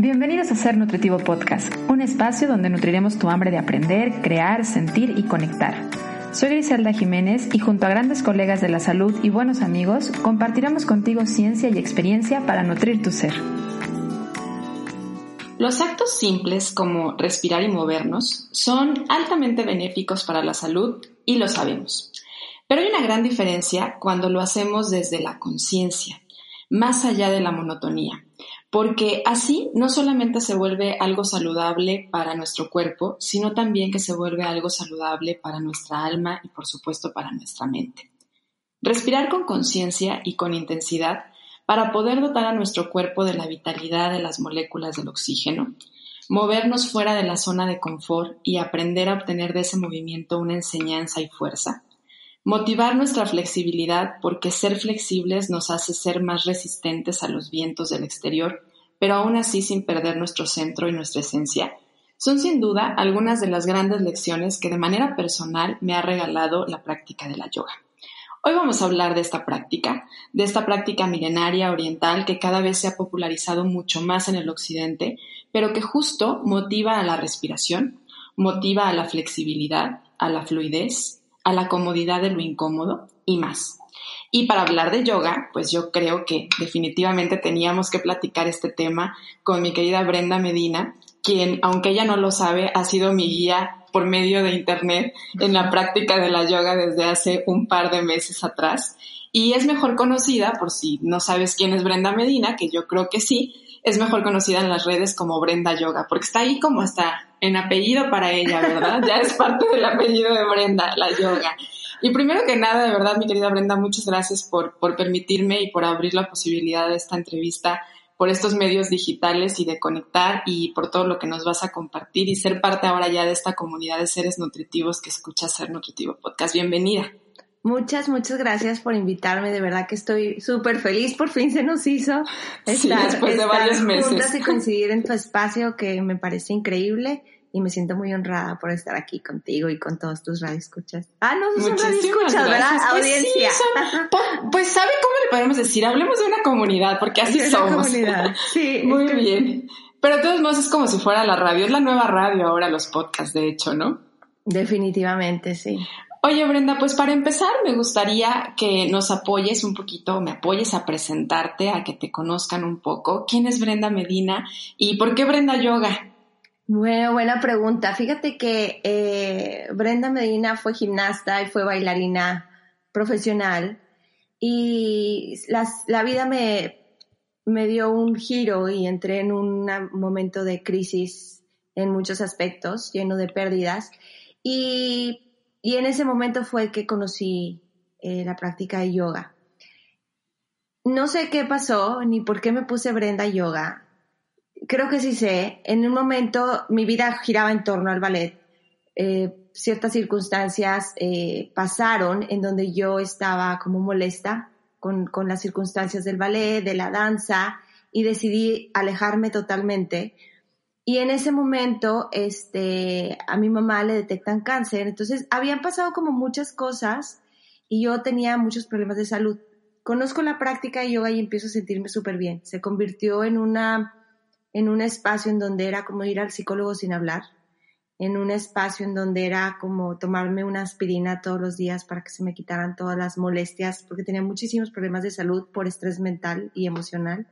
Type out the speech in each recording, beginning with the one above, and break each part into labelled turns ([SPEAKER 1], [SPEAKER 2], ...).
[SPEAKER 1] Bienvenidos a Ser Nutritivo Podcast, un espacio donde nutriremos tu hambre de aprender, crear, sentir y conectar. Soy Griselda Jiménez y junto a grandes colegas de la salud y buenos amigos, compartiremos contigo ciencia y experiencia para nutrir tu ser.
[SPEAKER 2] Los actos simples como respirar y movernos son altamente benéficos para la salud y lo sabemos. Pero hay una gran diferencia cuando lo hacemos desde la conciencia, más allá de la monotonía porque así no solamente se vuelve algo saludable para nuestro cuerpo, sino también que se vuelve algo saludable para nuestra alma y por supuesto para nuestra mente. Respirar con conciencia y con intensidad para poder dotar a nuestro cuerpo de la vitalidad de las moléculas del oxígeno, movernos fuera de la zona de confort y aprender a obtener de ese movimiento una enseñanza y fuerza, Motivar nuestra flexibilidad porque ser flexibles nos hace ser más resistentes a los vientos del exterior, pero aún así sin perder nuestro centro y nuestra esencia, son sin duda algunas de las grandes lecciones que de manera personal me ha regalado la práctica de la yoga. Hoy vamos a hablar de esta práctica, de esta práctica milenaria oriental que cada vez se ha popularizado mucho más en el occidente, pero que justo motiva a la respiración, motiva a la flexibilidad, a la fluidez, a la comodidad de lo incómodo y más. Y para hablar de yoga, pues yo creo que definitivamente teníamos que platicar este tema con mi querida Brenda Medina, quien, aunque ella no lo sabe, ha sido mi guía por medio de internet en la práctica de la yoga desde hace un par de meses atrás. Y es mejor conocida, por si no sabes quién es Brenda Medina, que yo creo que sí, es mejor conocida en las redes como Brenda Yoga, porque está ahí como hasta en apellido para ella, ¿verdad? Ya es parte del apellido de Brenda, la yoga. Y primero que nada, de verdad, mi querida Brenda, muchas gracias por, por permitirme y por abrir la posibilidad de esta entrevista por estos medios digitales y de conectar y por todo lo que nos vas a compartir y ser parte ahora ya de esta comunidad de seres nutritivos que escucha Ser Nutritivo Podcast. Bienvenida.
[SPEAKER 3] Muchas, muchas gracias por invitarme. De verdad que estoy súper feliz. Por fin se nos hizo
[SPEAKER 2] estar, después de varios meses.
[SPEAKER 3] juntas y coincidir en tu espacio que me parece increíble y me siento muy honrada por estar aquí contigo y con todos tus radioescuchas. Ah, no, son radioescuchas, ¿verdad?
[SPEAKER 2] Pues Audiencia. pues, ¿sabe cómo le podemos decir? Hablemos de una comunidad, porque así somos.
[SPEAKER 3] comunidad, sí.
[SPEAKER 2] muy bien. Pero de todos modos es como si fuera la radio. Es la nueva radio ahora, los podcasts, de hecho, ¿no?
[SPEAKER 3] Definitivamente, sí.
[SPEAKER 2] Oye, Brenda, pues para empezar me gustaría que nos apoyes un poquito, me apoyes a presentarte, a que te conozcan un poco. ¿Quién es Brenda Medina y por qué Brenda Yoga?
[SPEAKER 3] Bueno, buena pregunta. Fíjate que eh, Brenda Medina fue gimnasta y fue bailarina profesional y la vida me, me dio un giro y entré en un momento de crisis en muchos aspectos, lleno de pérdidas. Y y en ese momento fue que conocí eh, la práctica de yoga. No sé qué pasó ni por qué me puse Brenda Yoga. Creo que sí sé. En un momento mi vida giraba en torno al ballet. Eh, ciertas circunstancias eh, pasaron en donde yo estaba como molesta con, con las circunstancias del ballet, de la danza, y decidí alejarme totalmente y en ese momento, este, a mi mamá le detectan cáncer. Entonces, habían pasado como muchas cosas y yo tenía muchos problemas de salud. Conozco la práctica de yoga y empiezo a sentirme súper bien. Se convirtió en una, en un espacio en donde era como ir al psicólogo sin hablar, en un espacio en donde era como tomarme una aspirina todos los días para que se me quitaran todas las molestias, porque tenía muchísimos problemas de salud por estrés mental y emocional.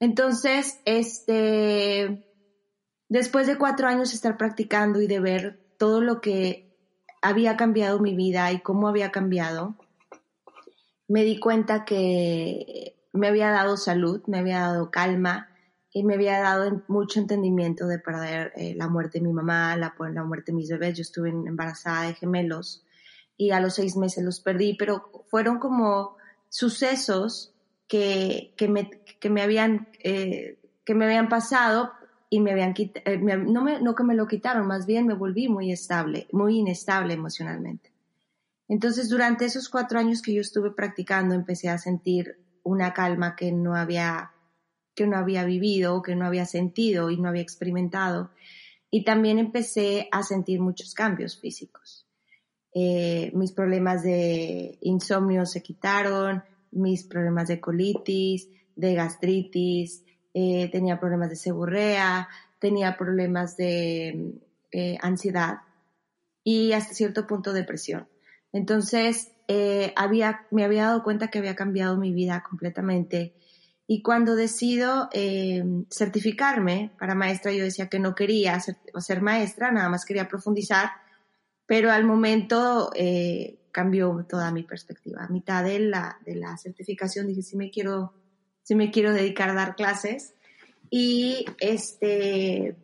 [SPEAKER 3] Entonces, este, Después de cuatro años de estar practicando y de ver todo lo que había cambiado mi vida y cómo había cambiado, me di cuenta que me había dado salud, me había dado calma y me había dado mucho entendimiento de perder eh, la muerte de mi mamá, la, muerte de mis bebés. Yo estuve embarazada de gemelos y a los seis meses los perdí, pero fueron como sucesos que, eh, que me habían pasado y me habían eh, no que me lo quitaron, más bien me volví muy estable, muy inestable emocionalmente. Entonces, durante esos cuatro años que yo estuve practicando, empecé a sentir una calma que no había, que no había vivido, que no había sentido y no había experimentado. Y también empecé a sentir muchos cambios físicos. Eh, mis problemas de insomnio se quitaron, mis problemas de colitis, de gastritis, eh, tenía problemas de seborrea, tenía problemas de eh, ansiedad y hasta cierto punto depresión. Entonces, eh, había, me había dado cuenta que había cambiado mi vida completamente. Y cuando decido certificarme para maestra, yo decía que no quería ser, ser, maestra, nada más quería profundizar, pero al momento cambió toda mi perspectiva. A mitad de la, de la certificación dije, sí me quiero, sí me quiero dedicar a dar clases. Y este,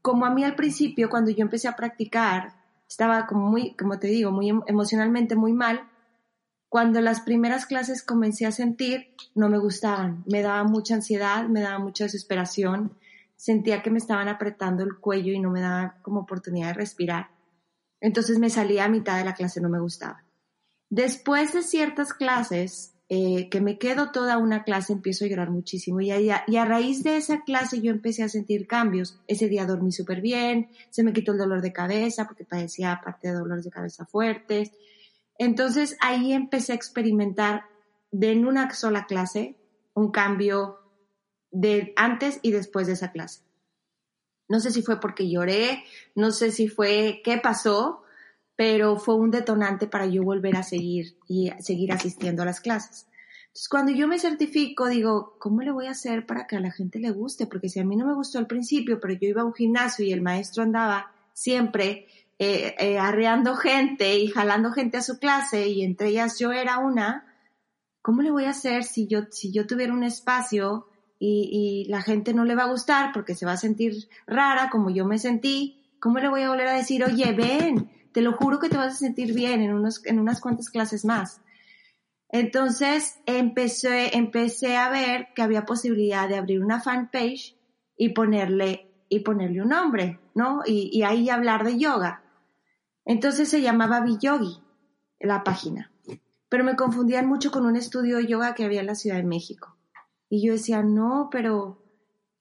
[SPEAKER 3] como a mí al principio, cuando yo empecé a practicar, estaba como muy, como te digo, muy emocionalmente muy mal. Cuando las primeras clases comencé a sentir, no me gustaban. Me daba mucha ansiedad, me daba mucha desesperación. Sentía que me estaban apretando el cuello y no me daba como oportunidad de respirar. Entonces me salía a mitad de la clase, no me gustaba. Después de ciertas clases, eh, que me quedo toda una clase, empiezo a llorar muchísimo. Y a, y a raíz de esa clase yo empecé a sentir cambios. Ese día dormí súper bien, se me quitó el dolor de cabeza porque padecía aparte de dolores de cabeza fuertes. Entonces ahí empecé a experimentar de en una sola clase un cambio de antes y después de esa clase. No sé si fue porque lloré, no sé si fue qué pasó, pero fue un detonante para yo volver a seguir y seguir asistiendo a las clases. Entonces, cuando yo me certifico, digo, ¿cómo le voy a hacer para que a la gente le guste? Porque si a mí no me gustó al principio, pero yo iba a un gimnasio y el maestro andaba siempre eh, eh, arreando gente y jalando gente a su clase y entre ellas yo era una, ¿cómo le voy a hacer si yo, si yo tuviera un espacio y, la gente no le va a gustar porque se va a sentir rara como yo me sentí, ¿cómo le voy a volver a decir, oye, ven, te lo juro que te vas a sentir bien en, unos, en unas cuantas clases más? Entonces empecé, empecé a ver que había posibilidad de abrir una fanpage y ponerle, y ponerle un nombre, ¿no? Y, y ahí hablar de yoga. Entonces se llamaba Biyogi, la página. Pero me confundían mucho con un estudio de yoga que había en la Ciudad de México. Y yo decía, no, pero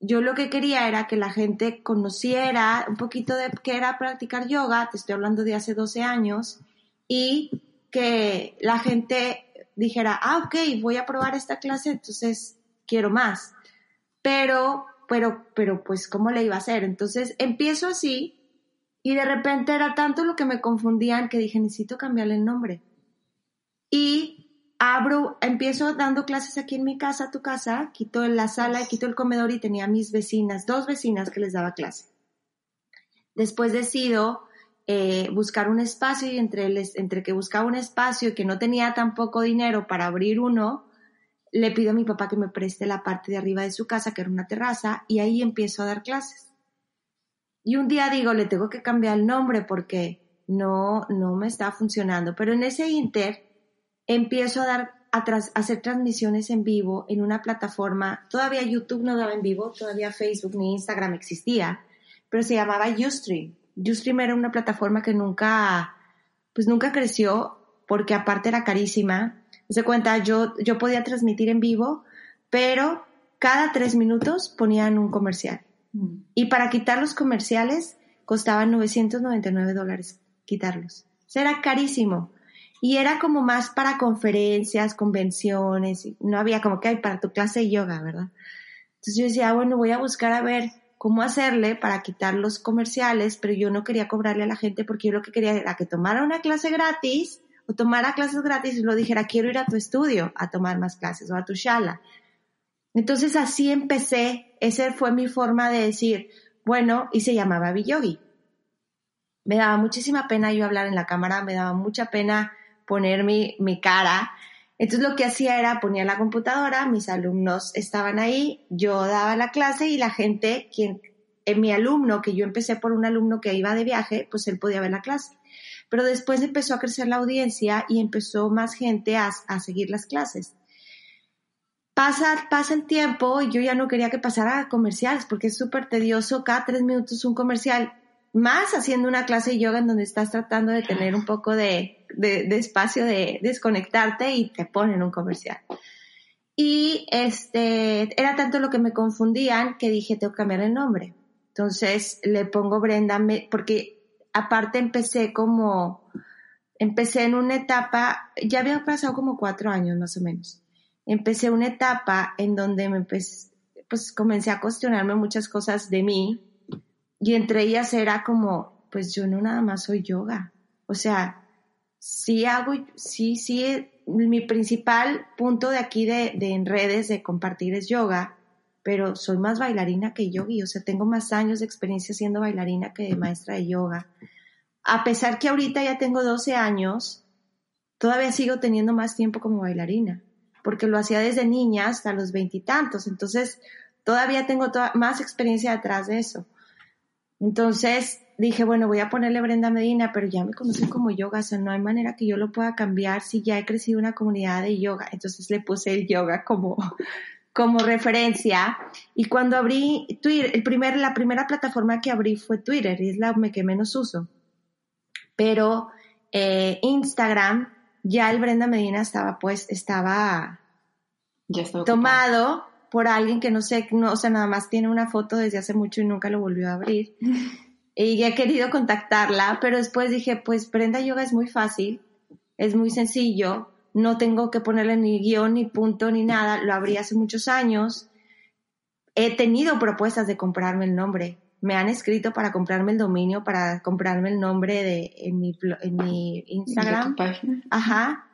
[SPEAKER 3] yo lo que quería era que la gente conociera un poquito de qué era practicar yoga, te estoy hablando de hace 12 años, y que la gente dijera, ah, ok, voy a probar esta clase, entonces quiero más. Pero, pero, pero, pues, ¿cómo le iba a hacer? Entonces empiezo así y de repente era tanto lo que me confundían que dije, necesito cambiarle el nombre. Y abro, empiezo dando clases aquí en mi casa, tu casa, quito la sala, quito el comedor y tenía mis vecinas, dos vecinas que les daba clase. Después decido eh, buscar un espacio y entre, entre que buscaba un espacio y que no tenía tampoco dinero para abrir uno, le pido a mi papá que me preste la parte de arriba de su casa, que era una terraza, y ahí empiezo a dar clases. Y un día digo, le tengo que cambiar el nombre porque no, no me está funcionando. Pero en ese inter empiezo a dar a, hacer transmisiones en vivo en una plataforma, todavía YouTube no daba en vivo, todavía Facebook ni Instagram existía, pero se llamaba Ustream. Ustream era una plataforma que nunca, pues nunca creció porque aparte era carísima. Se cuenta, yo, yo podía transmitir en vivo, pero cada tres minutos ponían un comercial. Mm. Y para quitar los comerciales costaban 999 dólares quitarlos. O era carísimo y era como más para conferencias, convenciones, no había como que hay para tu clase de yoga, ¿verdad? Entonces yo decía, ah, bueno, voy a buscar a ver cómo hacerle para quitar los comerciales, pero yo no quería cobrarle a la gente porque yo lo que quería era que tomara una clase gratis o tomara clases gratis y lo dijera, quiero ir a tu estudio a tomar más clases o a tu shala. Entonces así empecé, esa fue mi forma de decir, bueno, y se llamaba Biyogi. Me daba muchísima pena yo hablar en la cámara, me daba mucha pena poner mi, cara. Entonces lo que hacía era ponía la computadora, mis alumnos estaban ahí, yo daba la clase y la gente, quien, en mi alumno, que yo empecé por un alumno que iba de viaje, pues él podía ver la clase. Pero después empezó a crecer la audiencia y empezó más gente a, a seguir las clases. Pasa, pasa el tiempo y yo ya no quería que pasara comerciales porque es súper tedioso, cada tres minutos un comercial más haciendo una clase de yoga en donde estás tratando de tener un poco de, espacio de desconectarte y te ponen un comercial. Y este, era tanto lo que me confundían que dije, tengo que cambiar el nombre. Entonces le pongo Brenda, porque aparte empecé como, empecé en una etapa, ya había pasado como cuatro años más o menos. Empecé una etapa en donde me empecé, pues comencé a cuestionarme muchas cosas de mí y entre ellas era como, pues yo no nada más soy yoga. O sea, sí hago, sí, sí, mi principal punto de aquí de, en redes de compartir es yoga, pero soy más bailarina que yogi, o sea, tengo más años de experiencia siendo bailarina que de maestra de yoga. A pesar que ahorita ya tengo 12 años, todavía sigo teniendo más tiempo como bailarina, porque lo hacía desde niña hasta los veintitantos, entonces todavía tengo más experiencia detrás de eso. Entonces dije, bueno, voy a ponerle Brenda Medina, pero ya me conocen como yoga, o sea, no hay manera que yo lo pueda cambiar si ya he crecido una comunidad de yoga. Entonces le puse el yoga como, como referencia. Y cuando abrí Twitter, el primer, la primera plataforma que abrí fue Twitter, y es la que menos uso. Pero eh, Instagram, ya el Brenda Medina estaba, pues, estaba
[SPEAKER 2] ya
[SPEAKER 3] tomado por alguien que no sé, no, o sea, nada más tiene una foto desde hace mucho y nunca lo volvió a abrir. y he querido contactarla, pero después dije, pues Brenda Yoga es muy fácil, es muy sencillo, no tengo que ponerle ni guion, ni punto, ni nada, lo abrí hace muchos años. He tenido propuestas de comprarme el nombre. Me han escrito para comprarme el dominio, para comprarme el nombre de en mi, en mi Instagram. Ajá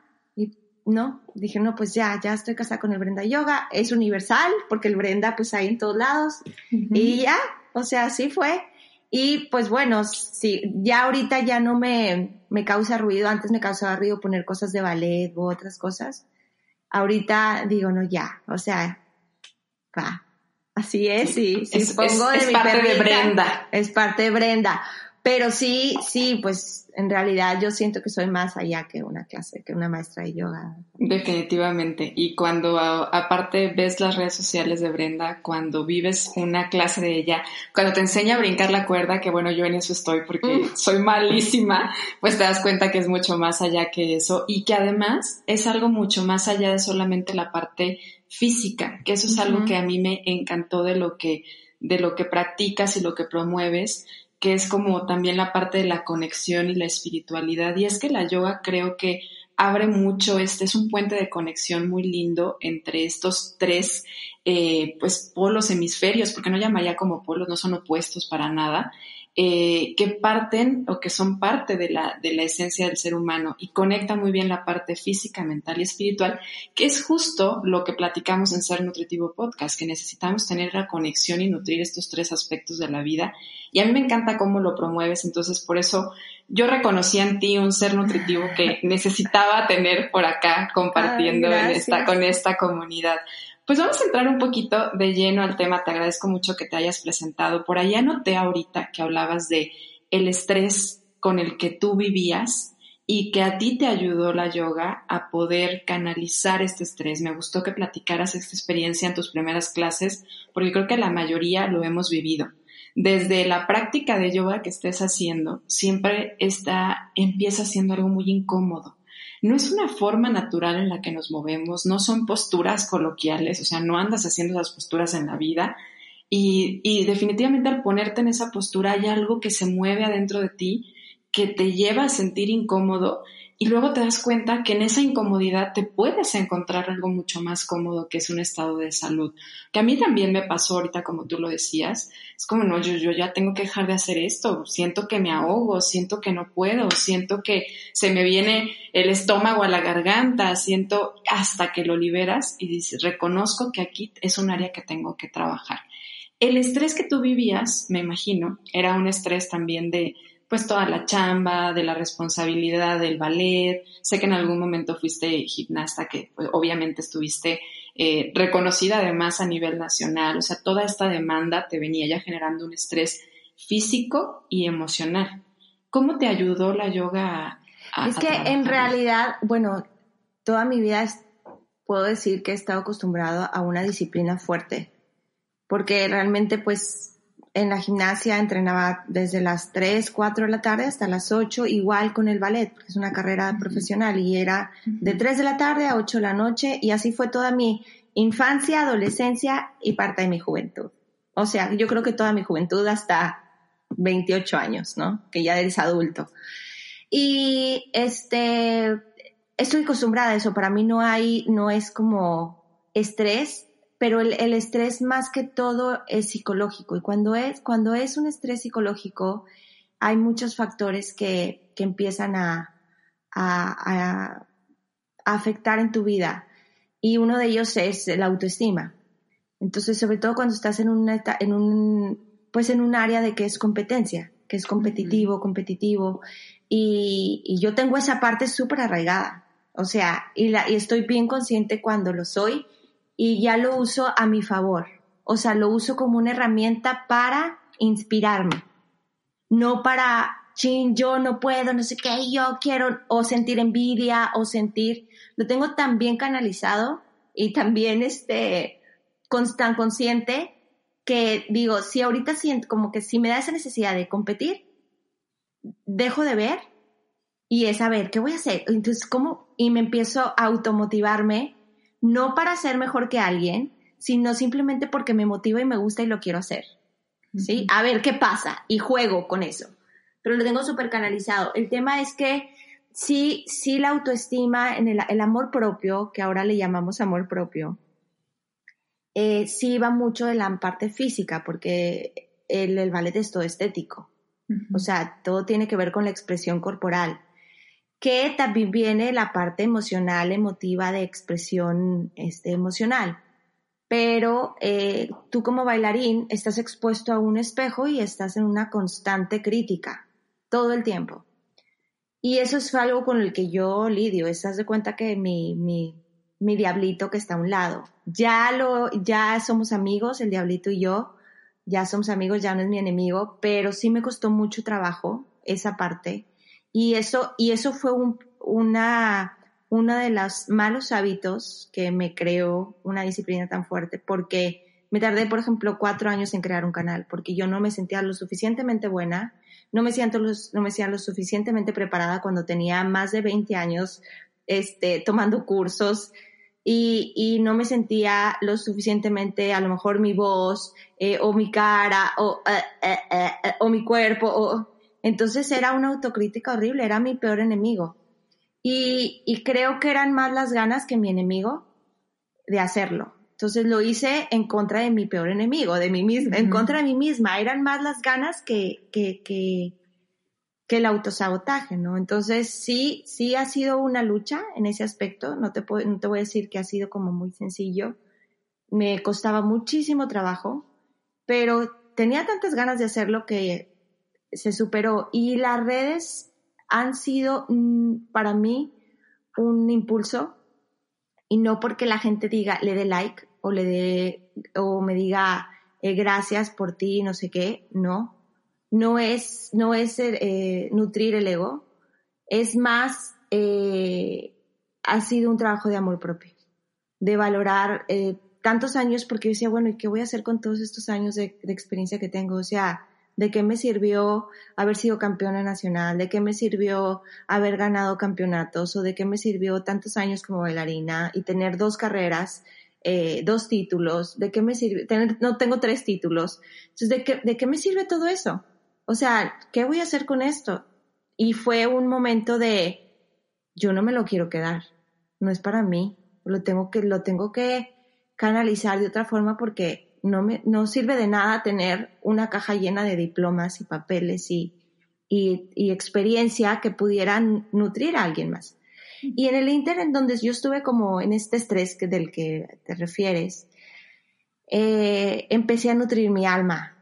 [SPEAKER 3] no, dije, no, pues ya, ya estoy casada con el Brenda Yoga, es universal, porque el Brenda pues hay en todos lados, y ya, o sea, así fue. Y pues bueno, sí, ya ahorita ya no me, me causa ruido, antes me causaba ruido poner cosas de ballet u otras cosas. Ahorita digo, no, ya, o sea, va, así es, y si
[SPEAKER 2] es, pongo de mi parte de Brenda.
[SPEAKER 3] Es parte de Brenda. Pero sí, sí, pues en realidad yo siento que soy más allá que una clase, que una maestra de yoga.
[SPEAKER 2] Definitivamente. Y cuando aparte ves las redes sociales de Brenda, cuando vives una clase de ella, cuando te enseña a brincar la cuerda, que bueno, yo en eso estoy porque soy malísima, pues te das cuenta que es mucho más allá que eso y que además es algo mucho más allá de solamente la parte física, que eso es algo que a mí me encantó de lo que de lo que practicas y lo que promueves, que es como también la parte de la conexión y la espiritualidad. Y es que la yoga creo que abre mucho, este es un puente de conexión muy lindo entre estos tres eh, pues polos hemisferios, porque no llamaría como polos, no son opuestos para nada, eh, que parten o que son parte de la, de la esencia del ser humano y conecta muy bien la parte física, mental y espiritual, que es justo lo que platicamos en Ser Nutritivo Podcast, que necesitamos tener la conexión y nutrir estos tres aspectos de la vida. Y a mí me encanta cómo lo promueves, entonces por eso yo reconocí en ti un ser nutritivo que necesitaba tener por acá compartiendo en esta, con esta comunidad. Pues vamos a entrar un poquito de lleno al tema. Te agradezco mucho que te hayas presentado. Por ahí anoté ahorita que hablabas de el estrés con el que tú vivías y que a ti te ayudó la yoga a poder canalizar este estrés. Me gustó que platicaras esta experiencia en tus primeras clases porque creo que la mayoría lo hemos vivido. Desde la práctica de yoga que estés haciendo, siempre está, empieza siendo algo muy incómodo no es una forma natural en la que nos movemos, no son posturas coloquiales, o sea, no andas haciendo esas posturas en la vida. Y, y definitivamente al ponerte en esa postura hay algo que se mueve adentro de ti que te lleva a sentir incómodo y luego te das cuenta que en esa incomodidad te puedes encontrar algo mucho más cómodo que es un estado de salud. Que a mí también me pasó ahorita, como tú lo decías, es como, no, yo, yo ya tengo que dejar de hacer esto, siento que me ahogo, siento que no puedo, siento que se me viene el estómago a la garganta, siento hasta que lo liberas y dices, reconozco que aquí es un área que tengo que trabajar. El estrés que tú vivías, me imagino, era un estrés también de pues toda la chamba, de la responsabilidad del ballet. Sé que en algún momento fuiste gimnasta, que pues, obviamente estuviste eh, reconocida además a nivel nacional. O sea, toda esta demanda te venía ya generando un estrés físico y emocional. ¿Cómo te ayudó la yoga
[SPEAKER 3] a... es que en realidad, bueno, toda mi vida puedo decir que he estado acostumbrado a una disciplina fuerte, porque realmente pues en la gimnasia entrenaba desde las 3, 4 de la tarde hasta las 8, igual con el ballet, porque es una carrera profesional y era de 3 de la tarde a 8 de la noche y así fue toda mi infancia, adolescencia y parte de mi juventud. O sea, yo creo que toda mi juventud hasta 28 años, ¿no? Que ya eres adulto. Y este, estoy acostumbrada a eso, para mí no hay, no es como estrés, pero el, el, estrés más que todo es psicológico. Y cuando es, cuando es un estrés psicológico hay muchos factores que, que empiezan a, a, a, afectar en tu vida. Y uno de ellos es la autoestima. Entonces, sobre todo cuando estás en, una, en un, pues en un área de que es competencia, que es competitivo, competitivo, y, y, yo tengo esa parte súper arraigada, o sea, y, la, y estoy bien consciente cuando lo soy y ya lo uso a mi favor. O sea, lo uso como una herramienta para inspirarme, no para, chin, yo no puedo, no sé qué, yo quiero, o sentir envidia, o sentir, lo tengo tan bien canalizado y también este, tan consciente que digo, si ahorita siento como que si me da esa necesidad de competir, dejo de ver y es a ver, ¿qué voy a hacer? Entonces, ¿cómo? Y me empiezo a automotivarme no para ser mejor que alguien, sino simplemente porque me motiva y me gusta y lo quiero hacer. ¿Sí? A ver qué pasa y juego con eso. Pero lo tengo súper canalizado. El tema es que sí, sí la autoestima, en el, el amor propio, que ahora le llamamos amor propio, eh, sí va mucho de la parte física, porque el, el ballet es todo estético. Uh -huh. O sea, todo tiene que ver con la expresión corporal que también viene la parte emocional, emotiva de expresión este, emocional. Pero eh, tú como bailarín estás expuesto a un espejo y estás en una constante crítica todo el tiempo. Y eso es algo con el que yo lidio. Estás de cuenta que mi, mi, mi diablito que está a un lado. Ya, lo, ya somos amigos, el diablito y yo. Ya somos amigos, ya no es mi enemigo, pero sí me costó mucho trabajo esa parte y eso, y eso fue un, una, uno de los malos hábitos que me creó una disciplina tan fuerte, porque me tardé, por ejemplo, cuatro años en crear un canal, porque yo no me sentía lo suficientemente buena, no me siento lo, no me sentía lo suficientemente preparada cuando tenía más de 20 años este, tomando cursos y, y no me sentía lo suficientemente, a lo mejor mi voz eh, o mi cara o, uh, uh, uh, o mi cuerpo o entonces era una autocrítica horrible, era mi peor enemigo. Y, y, creo que eran más las ganas que mi enemigo de hacerlo. Entonces lo hice en contra de mi peor enemigo, de mí misma, uh -huh. en contra de mí misma. Eran más las ganas que, que, que, que el autosabotaje, ¿no? Entonces sí, sí ha sido una lucha en ese aspecto. No te, puedo, no te voy a decir que ha sido como muy sencillo. Me costaba muchísimo trabajo, pero tenía tantas ganas de hacerlo que se superó. Y las redes han sido mm, para mí un impulso y no porque la gente diga, le dé like o le dé, o me diga eh, gracias por ti, no sé qué, no. No es, no es eh, nutrir el ego, es más, eh, ha sido un trabajo de amor propio, de valorar eh, tantos años, porque yo decía, bueno, ¿y qué voy a hacer con todos estos años de, de experiencia que tengo? O sea, ¿De qué me sirvió haber sido campeona nacional? ¿De qué me sirvió haber ganado campeonatos? ¿O de qué me sirvió tantos años como bailarina y tener dos carreras, eh, dos títulos? ¿De qué me sirve? Tener, no tengo tres títulos. Entonces, ¿de qué, ¿de qué me sirve todo eso? O sea, ¿qué voy a hacer con esto? Y fue un momento de, yo no me lo quiero quedar. No es para mí. Lo tengo que, lo tengo que canalizar de otra forma porque no, me, no sirve de nada tener una caja llena de diplomas y papeles y, y, y, experiencia que pudieran nutrir a alguien más. Y en el Inter, en donde yo estuve como en este estrés que, del que te refieres, eh, empecé a nutrir mi alma,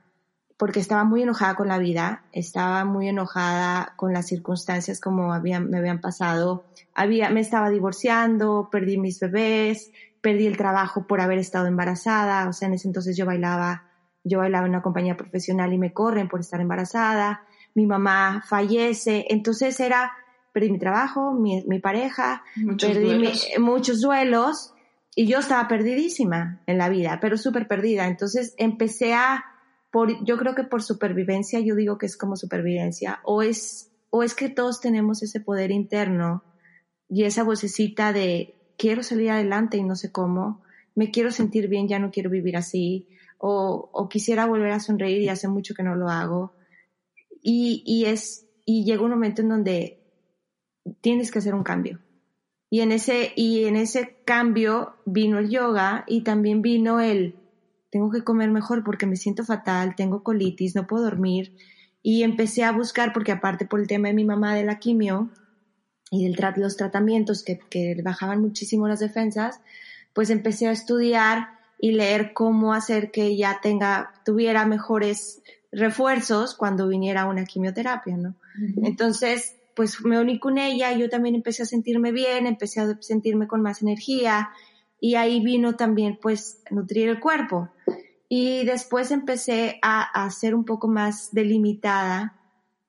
[SPEAKER 3] porque estaba muy enojada con la vida, estaba muy enojada con las circunstancias como me habían pasado, había, me estaba divorciando, perdí mis bebés, perdí el trabajo por haber estado embarazada, o sea, en ese entonces yo bailaba, yo bailaba en una compañía profesional y me corren por estar embarazada, mi mamá fallece, entonces era, perdí mi trabajo, mi, mi pareja,
[SPEAKER 2] muchos
[SPEAKER 3] perdí
[SPEAKER 2] duelos.
[SPEAKER 3] Mi, muchos duelos y yo estaba perdidísima en la vida, pero súper perdida, entonces empecé a, por, yo creo que por supervivencia, yo digo que es como supervivencia, o es, o es que todos tenemos ese poder interno y esa vocecita de quiero salir adelante y no sé cómo, me quiero sentir bien, ya no quiero vivir así, o, o quisiera volver a sonreír y hace mucho que no lo hago. Y, y, es, y llega un momento en donde tienes que hacer un cambio. Y en ese, y en ese cambio vino el yoga y también vino el, tengo que comer mejor porque me siento fatal, tengo colitis, no puedo dormir. Y empecé a buscar, porque aparte por el tema de mi mamá de la quimio y de los tratamientos que, que bajaban muchísimo las defensas, pues empecé a estudiar y leer cómo hacer que ella tenga, tuviera mejores refuerzos cuando viniera una quimioterapia, ¿no? Entonces, pues me uní con ella y yo también empecé a sentirme bien, empecé a sentirme con más energía y ahí vino también pues nutrir el cuerpo. Y después empecé a, a ser un poco más delimitada,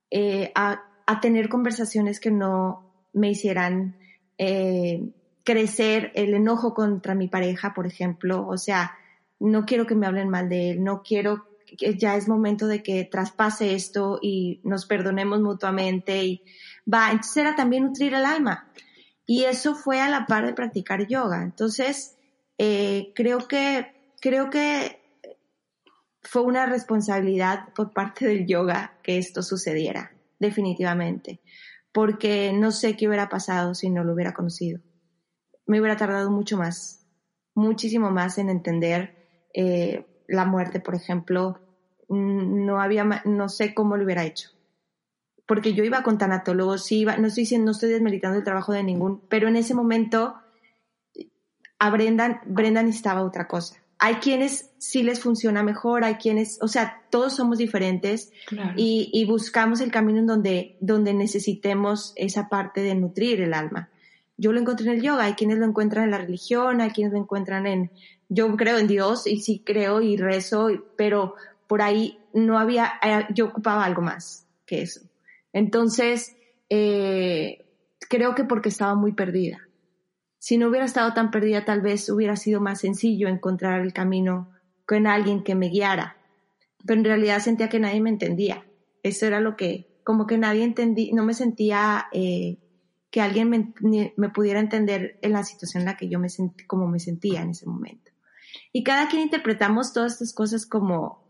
[SPEAKER 3] eh, a, a, tener conversaciones que no me hicieran eh, crecer el enojo contra mi pareja, por ejemplo. O sea, no quiero que me hablen mal de él, no quiero ya es momento de que traspase esto y nos perdonemos mutuamente y va, entonces era también nutrir el alma. Y eso fue a la par de practicar yoga. Entonces, eh, creo que, creo que fue una responsabilidad por parte del yoga que esto sucediera, definitivamente, porque no sé qué hubiera pasado si no lo hubiera conocido. Me hubiera tardado mucho más, muchísimo más en entender eh, la muerte, por ejemplo, no había, no sé cómo lo hubiera hecho. Porque yo iba con tanatólogos, iba, no estoy diciendo, no estoy desmeritando el trabajo de ningún, pero en ese momento a Brendan, Brendan necesitaba otra cosa. Hay quienes sí les funciona mejor, hay quienes, o sea, todos somos diferentes y, y, buscamos el camino en donde, donde necesitemos esa parte de nutrir el alma. Yo lo encontré en el yoga, hay quienes lo encuentran en la religión, hay quienes lo encuentran en, yo creo en Dios y sí creo y rezo, pero por ahí no había, eh, yo ocupaba algo más que eso. Entonces, eh, creo que porque estaba muy perdida. Si no hubiera estado tan perdida, tal vez hubiera sido más sencillo encontrar el camino con alguien que me guiara. Pero en realidad sentía que nadie me entendía. Eso era lo que, como que nadie entendía, no me sentía eh, que alguien me, pudiera entender en la situación en la que yo me sentí, como me sentía en ese momento. Y cada quien interpretamos todas estas cosas como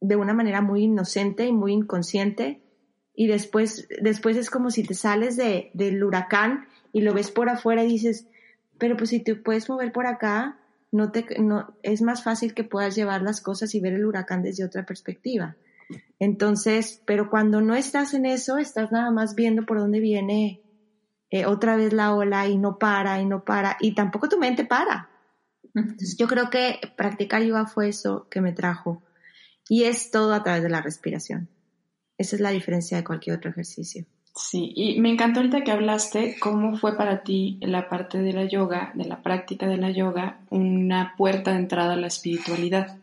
[SPEAKER 3] de una manera muy inocente y muy inconsciente. Y después, después es como si te sales de, del huracán y lo ves por afuera y dices, pero pues si te puedes mover por acá, no te, no, es más fácil que puedas llevar las cosas y ver el huracán desde otra perspectiva. Entonces, pero cuando no estás en eso, estás nada más viendo por dónde viene eh, otra vez la ola y no para y no para y tampoco tu mente para. Entonces yo creo que practicar yoga fue eso que me trajo. Y es todo a través de la respiración. Esa es la diferencia de cualquier otro ejercicio.
[SPEAKER 2] Sí, y me encantó ahorita que hablaste cómo fue para ti la parte de la yoga, de la práctica de la yoga, una puerta de entrada a la espiritualidad.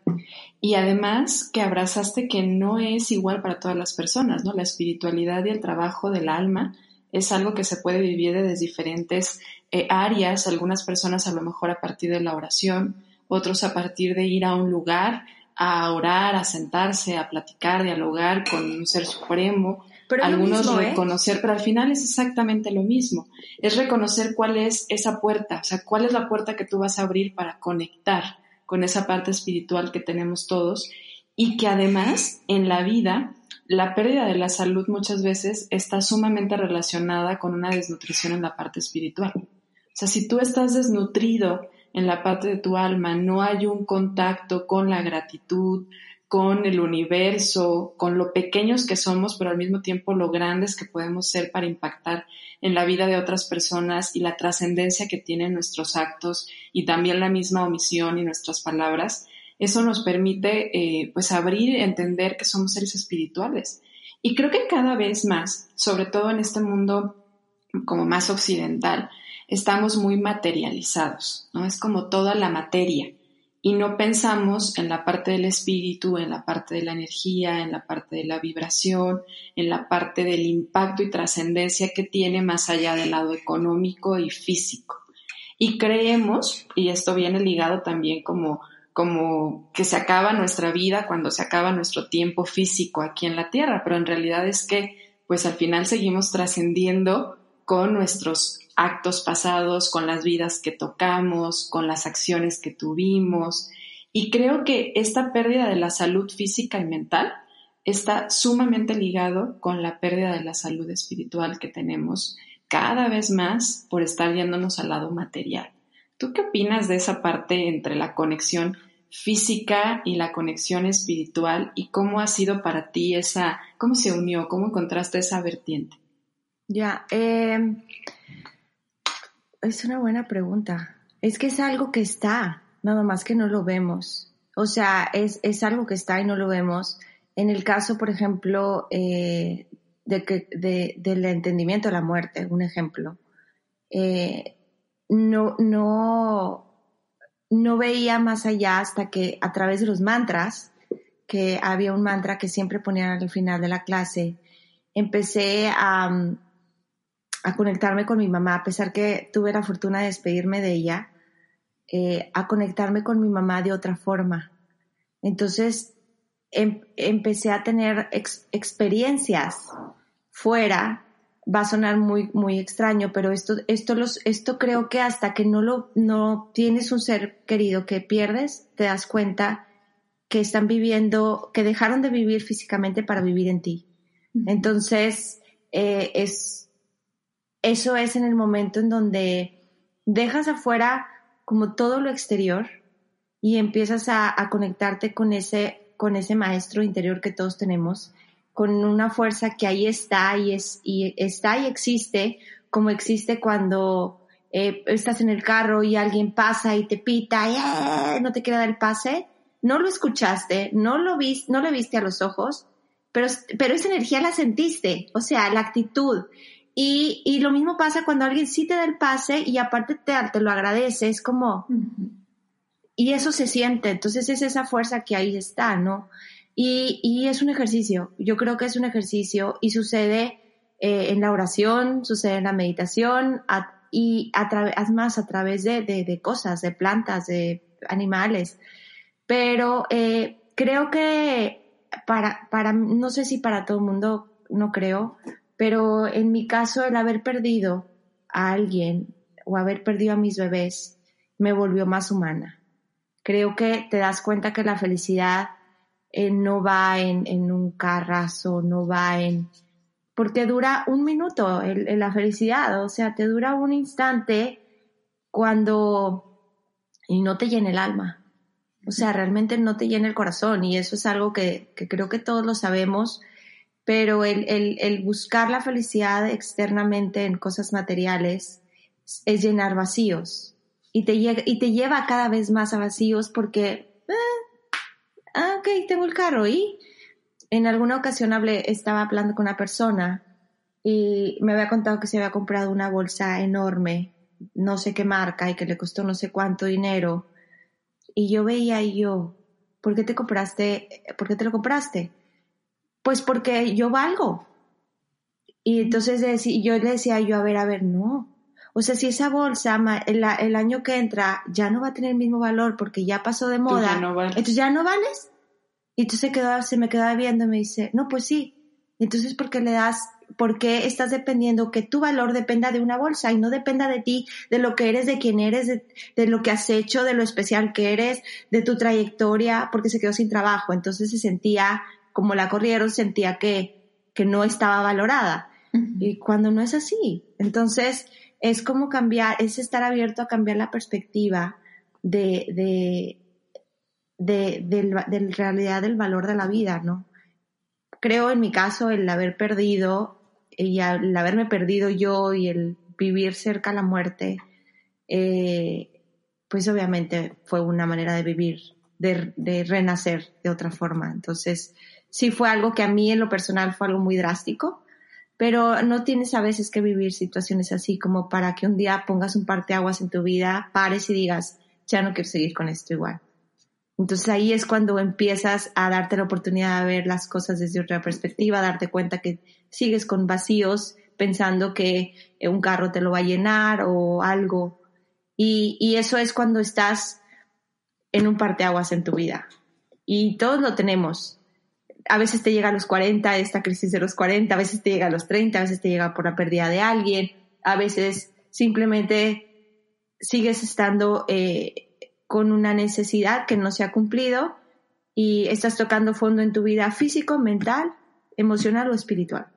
[SPEAKER 2] Y además que abrazaste que no es igual para todas las personas, ¿no? La espiritualidad y el trabajo del alma es algo que se puede vivir desde diferentes eh, áreas, algunas personas a lo mejor a partir de la oración, otros a partir de ir a un lugar a orar, a sentarse, a platicar, dialogar con un ser supremo, pero algunos ¿eh? reconocer, pero al final es exactamente lo mismo, es reconocer cuál es esa puerta, o sea, cuál es la puerta que tú vas a abrir para conectar con esa parte espiritual que tenemos todos y que además en la vida la pérdida de la salud muchas veces está sumamente relacionada con una desnutrición en la parte espiritual. O sea, si tú estás desnutrido en la parte de tu alma, no hay un contacto con la gratitud, con el universo, con lo pequeños que somos, pero al mismo tiempo lo grandes que podemos ser para impactar en la vida de otras personas y la trascendencia que tienen nuestros actos y también la misma omisión y nuestras palabras, eso nos permite eh, pues abrir, entender que somos seres espirituales. Y creo que cada vez más, sobre todo en este mundo como más occidental, estamos muy materializados, ¿no? Es como toda la materia y no pensamos en la parte del espíritu, en la parte de la energía, en la parte de la vibración, en la parte del impacto y trascendencia que tiene más allá del lado económico y físico. Y creemos, y esto viene ligado también como, como que se acaba nuestra vida cuando se acaba nuestro tiempo físico aquí en la Tierra, pero en realidad es que pues al final seguimos trascendiendo con nuestros actos pasados, con las vidas que tocamos, con las acciones que tuvimos. Y creo que esta pérdida de la salud física y mental está sumamente ligado con la pérdida de la salud espiritual que tenemos cada vez más por estar yéndonos al lado material. ¿Tú qué opinas de esa parte entre la conexión física y la conexión espiritual y cómo ha sido para ti esa, cómo se unió, cómo encontraste esa vertiente?
[SPEAKER 3] Ya, em, es una buena pregunta. Es que es algo que está, nada más que no lo vemos. O sea, es, es algo que está y no lo vemos. En el caso, por ejemplo, eh, de que, de, del entendimiento de la muerte, un ejemplo. Eh, no, no, no veía más allá hasta que a través de los mantras, que había un mantra que siempre ponían al final de la clase, empecé a, a conectarme con mi mamá, a pesar que tuve la fortuna de despedirme de ella, eh, a conectarme con mi mamá de otra forma. Entonces em, empecé a tener experiencias fuera va a sonar muy, muy extraño, pero esto, esto, los, esto creo que hasta que no, lo, no tienes un ser querido que pierdes, te das cuenta que están viviendo, que dejaron de vivir físicamente para vivir en ti. Entonces, eh, es, eso es en el momento en donde dejas afuera como todo lo exterior y empiezas a, conectarte con ese, con ese maestro interior que todos tenemos con una fuerza que ahí está y, es, y está y existe, como existe cuando eh, estás en el carro y alguien pasa y te pita eh, no te queda el pase. No lo escuchaste, no lo viste, no le viste a los ojos, pero, pero esa energía la sentiste, o sea, la actitud. Y, y lo mismo pasa cuando alguien sí te da el pase y aparte te, te lo agradece, es como... Y eso se siente, entonces es esa fuerza que ahí está, ¿no? Y, es un ejercicio, yo creo que es un ejercicio y sucede eh, en la oración, sucede en la meditación y a través, más a través de, cosas, de plantas, de animales. Pero eh, creo que para, para, no sé si para todo el mundo, no creo, pero en mi caso el haber perdido a alguien o haber perdido a mis bebés me volvió más humana. Creo que te das cuenta que la felicidad eh, no va en, un carrazo, no va en... porque dura un minuto la felicidad, o sea, te dura un instante cuando... y no te llena el alma. O sea, realmente no te llena el corazón y eso es algo que, creo que todos lo sabemos, pero el, el, buscar la felicidad externamente en cosas materiales es llenar vacíos y te, y te lleva cada vez más a vacíos porque ah, ok, tengo el carro. Y en alguna ocasión hablé, estaba hablando con una persona y me había contado que se había comprado una bolsa enorme, no sé qué marca y que le costó no sé cuánto dinero. Y yo veía y yo, ¿por qué te compraste? ¿Por qué te lo compraste? Pues porque yo valgo. Y entonces yo le decía yo, a ver, a ver, no. O sea, si esa bolsa el, el, año que entra ya no va a tener el mismo valor porque ya pasó de moda, entonces ya no vales. Y entonces se, quedó, se me quedaba viendo y me dice, no, pues sí. Entonces, ¿por qué le das, por qué estás dependiendo que tu valor dependa de una bolsa y no dependa de ti, de lo que eres, de quién eres, de, de lo que has hecho, de lo especial que eres, de tu trayectoria, porque se quedó sin trabajo. Entonces se sentía, como la corrieron, sentía que, que no estaba valorada. Y cuando no es así. Entonces, es como cambiar, es estar abierto a cambiar la perspectiva de, de, de, realidad del valor de la vida, ¿no? Creo en mi caso el haber perdido y el haberme perdido yo y el vivir cerca a la muerte, eh, pues obviamente fue una manera de vivir, de, de, renacer de otra forma. Entonces, sí fue algo que a mí en lo personal fue algo muy drástico, pero no tienes a veces que vivir situaciones así como para que un día pongas un parteaguas en tu vida, pares y digas, ya no quiero seguir con esto igual. Entonces ahí es cuando empiezas a darte la oportunidad de ver las cosas desde otra perspectiva, darte cuenta que sigues con vacíos pensando que eh, un carro te lo va a llenar o algo. Y, y eso es cuando estás en un parteaguas en tu vida. Y todos lo tenemos a veces te llega a los 40, esta crisis de los 40, a veces te llega a los 30, a veces te llega por la pérdida de alguien, a veces simplemente sigues estando eh, con una necesidad que no se ha cumplido y estás tocando fondo en tu vida físico, mental, emocional o espiritual.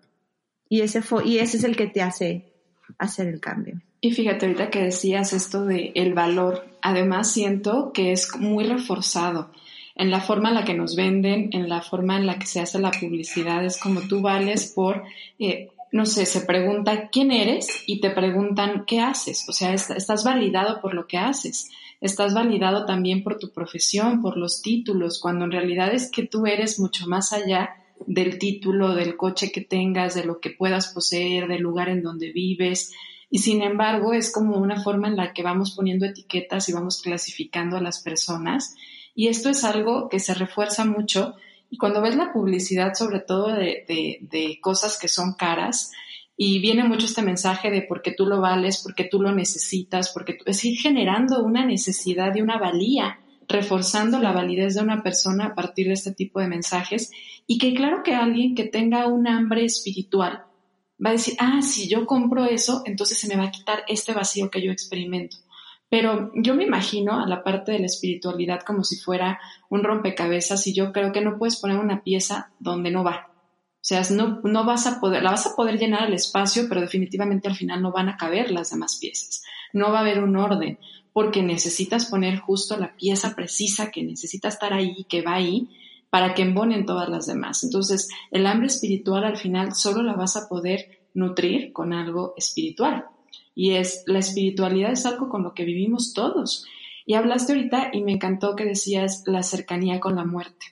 [SPEAKER 3] Y ese, y ese es el que te hace hacer el cambio.
[SPEAKER 2] Y fíjate, ahorita que decías esto de el valor, además siento que es muy reforzado en la forma en la que nos venden, en la forma en la que se hace la publicidad, es como tú vales por, eh, no sé, se pregunta quién eres y te preguntan qué haces, o sea, estás validado por lo que haces, estás validado también por tu profesión, por los títulos, cuando en realidad es que tú eres mucho más allá del título, del coche que tengas, de lo que puedas poseer, del lugar en donde vives. Y sin embargo, es como una forma en la que vamos poniendo etiquetas y vamos clasificando a las personas. Y esto es algo que se refuerza mucho. Y cuando ves la publicidad, sobre todo de, de, cosas que son caras, y viene mucho este mensaje de porque tú lo vales, porque tú lo necesitas, porque tú, es ir generando una necesidad y una valía reforzando la validez de una persona a partir de este tipo de mensajes y que claro que alguien que tenga un hambre espiritual va a decir, ah, si yo compro eso, entonces se me va a quitar este vacío que yo experimento. Pero yo me imagino a la parte de la espiritualidad como si fuera un rompecabezas y yo creo que no puedes poner una pieza donde no va. O sea, no, no vas a poder, la vas a poder llenar el espacio, pero definitivamente al final no van a caber las demás piezas. No va a haber un orden porque necesitas poner justo la pieza precisa que necesita estar ahí, que va ahí, para que embonen todas las demás. Entonces, el hambre espiritual al final solo la vas a poder nutrir con algo espiritual. Y es, la espiritualidad es algo con lo que vivimos todos. Y hablaste ahorita y me encantó que decías la cercanía con la muerte.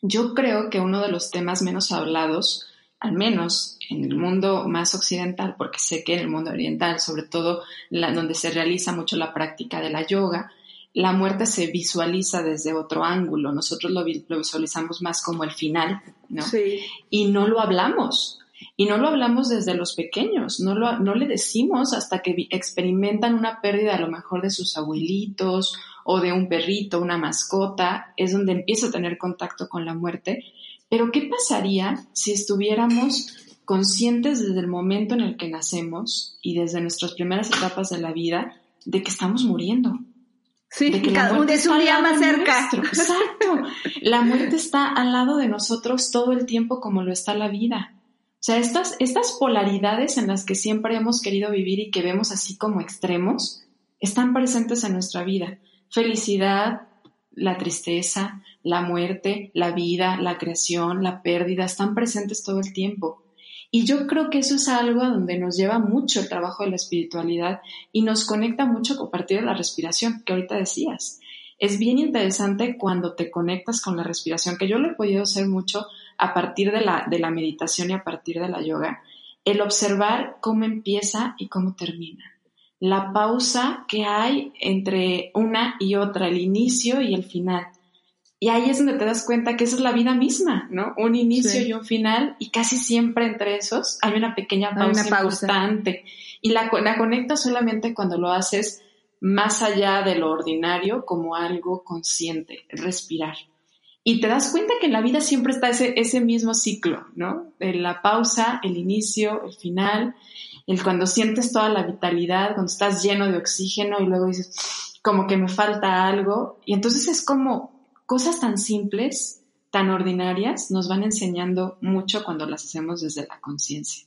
[SPEAKER 2] Yo creo que uno de los temas menos hablados al menos en el mundo más occidental, porque sé que en el mundo oriental, sobre todo la, donde se realiza mucho la práctica de la yoga, la muerte se visualiza desde otro ángulo. Nosotros lo, visualizamos más como el final, ¿no? Sí. Y no lo hablamos. Y no lo hablamos desde los pequeños, no, lo, no le decimos hasta que experimentan una pérdida a lo mejor de sus abuelitos o de un perrito, una mascota, es donde empieza a tener contacto con la muerte pero ¿qué pasaría si estuviéramos conscientes desde el momento en el que nacemos y desde nuestras primeras etapas de la vida de que estamos muriendo?
[SPEAKER 3] Sí, de que cada uno es un día más cerca.
[SPEAKER 2] Exacto. La muerte está al lado de nosotros todo el tiempo como lo está la vida. O sea, estas, estas polaridades en las que siempre hemos querido vivir y que vemos así como extremos, están presentes en nuestra vida. Felicidad, la tristeza, la muerte, la vida, la creación, la pérdida, están presentes todo el tiempo. Y yo creo que eso es algo a donde nos lleva mucho el trabajo de la espiritualidad y nos conecta mucho a partir de la respiración, que ahorita decías. Es bien interesante cuando te conectas con la respiración, que yo lo he podido hacer mucho a partir de la, de la meditación y a partir de la yoga, el observar cómo empieza y cómo termina la pausa que hay entre una y otra, el inicio y el final. Y ahí es donde te das cuenta que esa es la vida misma, ¿no? Un inicio y un final, y casi siempre entre esos hay una pequeña pausa, una importante. Y la, la conectas solamente cuando lo haces más allá de lo ordinario como algo consciente, respirar. Y te das cuenta que en la vida siempre está ese, ese mismo ciclo, ¿no? La pausa, el inicio, el final, el cuando sientes toda la vitalidad, cuando estás lleno de oxígeno y luego dices, como que me falta algo. Y entonces es como cosas tan simples, tan ordinarias, nos van enseñando mucho cuando las hacemos desde la conciencia.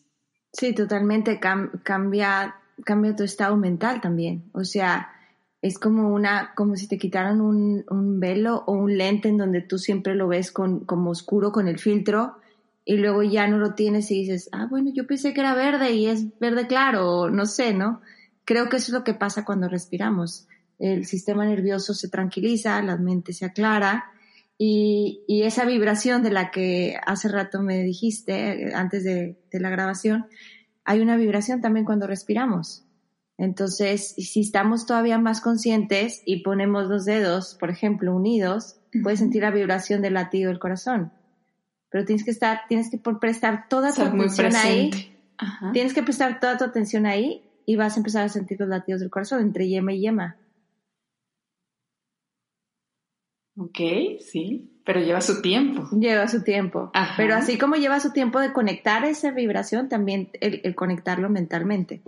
[SPEAKER 3] Sí, totalmente cambia, cambia tu estado mental también. O sea, es como una, como si te quitaran un, un, velo o un lente en donde tú siempre lo ves con, como oscuro con el filtro y luego ya no lo tienes y dices, ah, bueno, yo pensé que era verde y es verde claro, no sé, ¿no? Creo que eso es lo que pasa cuando respiramos. El sistema nervioso se tranquiliza, la mente se aclara y, y esa vibración de la que hace rato me dijiste, eh, antes de, de la grabación, hay una vibración también cuando respiramos. Entonces, si estamos todavía más conscientes y ponemos los dedos, por ejemplo, unidos, puedes sentir la vibración del latido del corazón pero tienes que estar, tienes que prestar toda tu atención ahí. Tienes que prestar toda tu atención ahí y vas a empezar a sentir los latidos del corazón entre yema y yema.
[SPEAKER 2] Ok, sí, pero lleva su tiempo.
[SPEAKER 3] Lleva su tiempo. Pero así como lleva su tiempo de conectar esa vibración, también el, conectarlo mentalmente.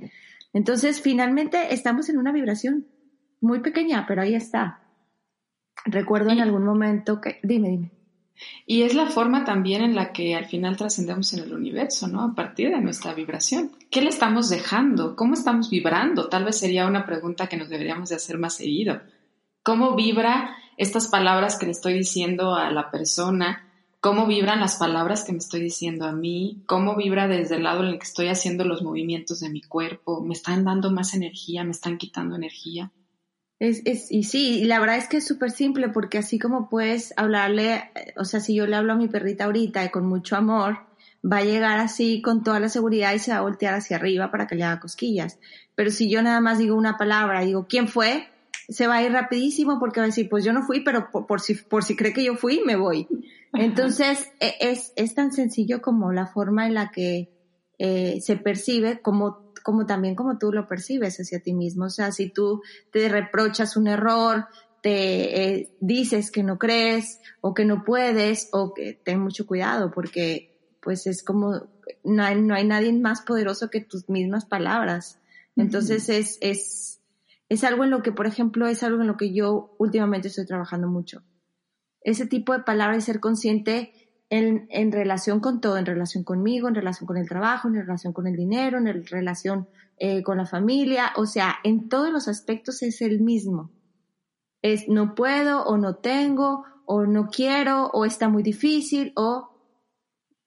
[SPEAKER 3] Entonces, finalmente estamos en una vibración muy pequeña, pero ahí está. Recuerdo en algún momento que... Dime, dime.
[SPEAKER 2] Y es la forma también en la que al final trascendemos en el universo, ¿no? A partir de nuestra vibración. ¿Qué le estamos dejando? ¿Cómo estamos vibrando? Tal vez sería una pregunta que nos deberíamos de hacer más seguido. ¿Cómo vibra estas palabras que le estoy diciendo a la persona? ¿Cómo vibran las palabras que me estoy diciendo a mí? ¿Cómo vibra desde el lado en el que estoy haciendo los movimientos de mi cuerpo? ¿Me están dando más energía? ¿Me están quitando energía?
[SPEAKER 3] Es, es, y sí, y la verdad es que es súper simple porque así como puedes hablarle, eh, o sea, si yo le hablo a mi perrita ahorita y con mucho amor, va a llegar así con toda la seguridad y se va a voltear hacia arriba para que le haga cosquillas. Pero si yo nada más digo una palabra, digo, ¿quién fue? Se va a ir rapidísimo porque va a decir, pues yo no fui, pero por, si, por si cree que yo fui, me voy. Entonces, e, es, es tan sencillo como la forma en la que eh, se percibe, como como también como tú lo percibes hacia ti mismo. O sea, si tú te reprochas un error, te eh, dices que no crees o que no puedes o que ten mucho cuidado porque pues es como no hay, no hay nadie más poderoso que tus mismas palabras. Entonces es, es, es algo en lo que, por ejemplo, es algo en lo que yo últimamente estoy trabajando mucho. Ese tipo de palabras ser consciente en, relación con todo, en relación conmigo, en relación con el trabajo, en relación con el dinero, en relación eh, con la familia, o sea, en todos los aspectos es el mismo. Es no puedo o no tengo o no quiero o está muy difícil o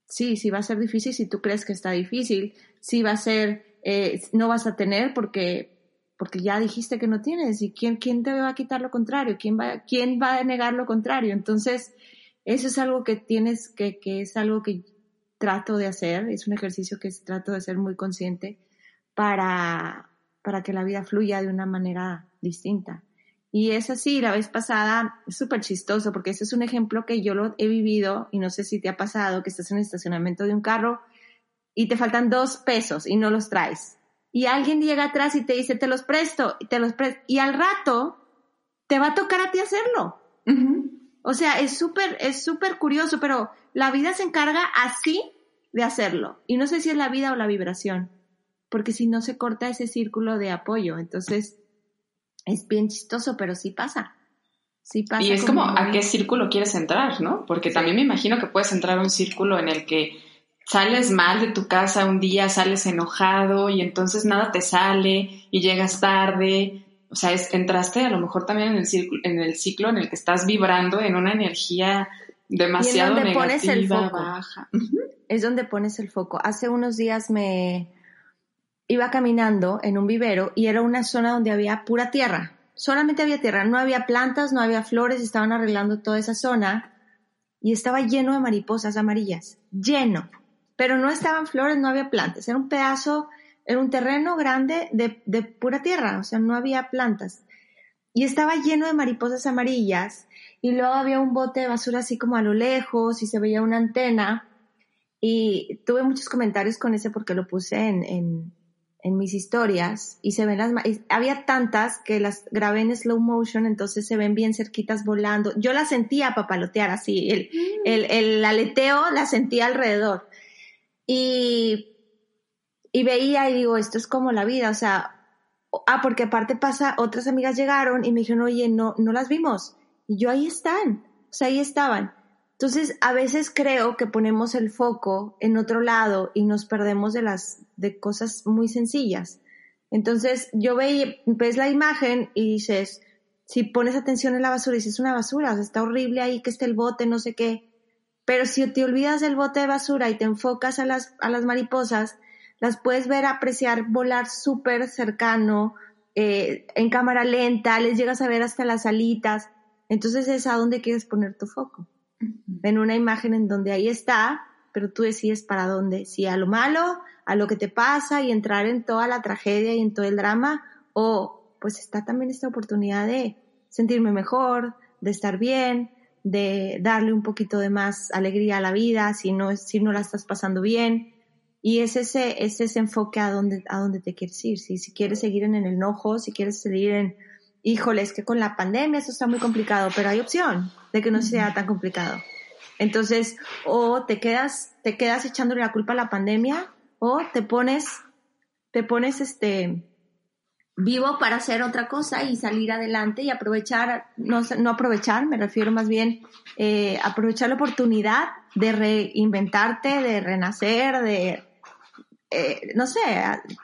[SPEAKER 3] sí, sí va a ser difícil si tú crees que está difícil, sí va a ser, eh, no vas a tener porque porque ya dijiste que no tienes y quién, quién te va a quitar lo contrario, quién va, quién va a negar lo contrario. Entonces, eso es algo que tienes, que, que es algo que trato de hacer, es un ejercicio que trato de ser muy consciente para, para que la vida fluya de una manera distinta. Y es así, la vez pasada, súper chistoso, porque ese es un ejemplo que yo lo he vivido y no sé si te ha pasado, que estás en el estacionamiento de un carro y te faltan dos pesos y no los traes. Y alguien llega atrás y te dice, te los presto, y te los presto. Y al rato te va a tocar a ti hacerlo. O sea, es súper, es súper curioso, pero la vida se encarga así de hacerlo. Y no sé si es la vida o la vibración, porque si no se corta ese círculo de apoyo. Entonces, es bien chistoso, pero sí pasa. Sí pasa.
[SPEAKER 2] Y es como, ¿a qué círculo quieres entrar, no? Porque también me imagino que puedes entrar a un círculo en el que sales mal de tu casa un día, sales enojado y entonces nada te sale y llegas tarde o sea, es, entraste a lo mejor también en el, ciclo, en el ciclo en el que estás vibrando en una energía demasiado y negativa, pones el foco. baja.
[SPEAKER 3] Es donde pones el foco. Hace unos días me iba caminando en un vivero y era una zona donde había pura tierra. Solamente había tierra, no había plantas, no había flores, estaban arreglando toda esa zona y estaba lleno de mariposas amarillas, lleno. Pero no estaban flores, no había plantas, era un pedazo era un terreno grande de, pura tierra, o sea, no había plantas. Y estaba lleno de mariposas amarillas y luego había un bote de basura así como a lo lejos y se veía una antena. Y tuve muchos comentarios con ese porque lo puse en, mis historias y se ven las... Había tantas que las grabé en slow motion, entonces se ven bien cerquitas volando. Yo la sentía papalotear así, el, mm. el, el aleteo la sentía alrededor. Y y veía y digo, esto es como la vida, o sea, ah, porque aparte pasa, otras amigas llegaron y me dijeron, oye, no, no las vimos. Y yo, ahí están, o sea, ahí estaban. Entonces, a veces creo que ponemos el foco en otro lado y nos perdemos de las, de cosas muy sencillas. Entonces, yo veía, ves la imagen y dices, si pones atención en la basura, dices, es una basura, o sea, está horrible ahí que esté el bote, no sé qué. Pero si te olvidas del bote de basura y te enfocas a las, a las mariposas, las puedes ver apreciar volar súper cercano, eh, en cámara lenta, les llegas a ver hasta las alitas. Entonces es a dónde quieres poner tu foco. En una imagen en donde ahí está, pero tú decides para dónde, si a lo malo, a lo que te pasa y entrar en toda la tragedia y en todo el drama, o pues está también esta oportunidad de sentirme mejor, de estar bien, de darle un poquito de más alegría a la vida si no, si no la estás pasando bien. Y es ese, es ese enfoque a dónde, a dónde te quieres ir. Si, si quieres seguir en el enojo, si quieres seguir en, híjole, es que con la pandemia eso está muy complicado, pero hay opción de que no sea tan complicado. Entonces, o te quedas, te quedas echándole la culpa a la pandemia, o te pones, te pones este, vivo para hacer otra cosa y salir adelante y aprovechar, no, no aprovechar, me refiero más bien eh, aprovechar la oportunidad de reinventarte, de renacer, de, eh, no sé,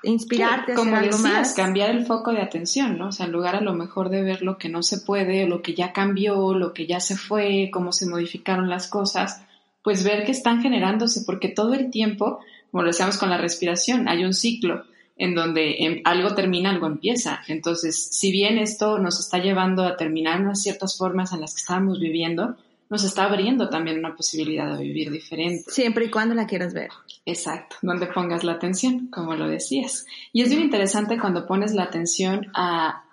[SPEAKER 3] inspirarte.
[SPEAKER 2] como decías, cambiar el foco de atención, ¿no? O sea, en lugar a lo mejor de ver lo que no se puede, lo que ya cambió, lo que ya se fue, cómo se modificaron las cosas, pues ver que están generándose, porque todo el tiempo, como lo decíamos con la respiración, hay un ciclo en donde algo termina, algo empieza. Entonces, si bien esto nos está llevando a terminar unas ciertas formas en las que estábamos viviendo, nos está abriendo también una posibilidad de vivir diferente.
[SPEAKER 3] Siempre y cuando la quieras ver.
[SPEAKER 2] Exacto, donde pongas la atención, como lo decías. Y es bien interesante cuando pones la atención a,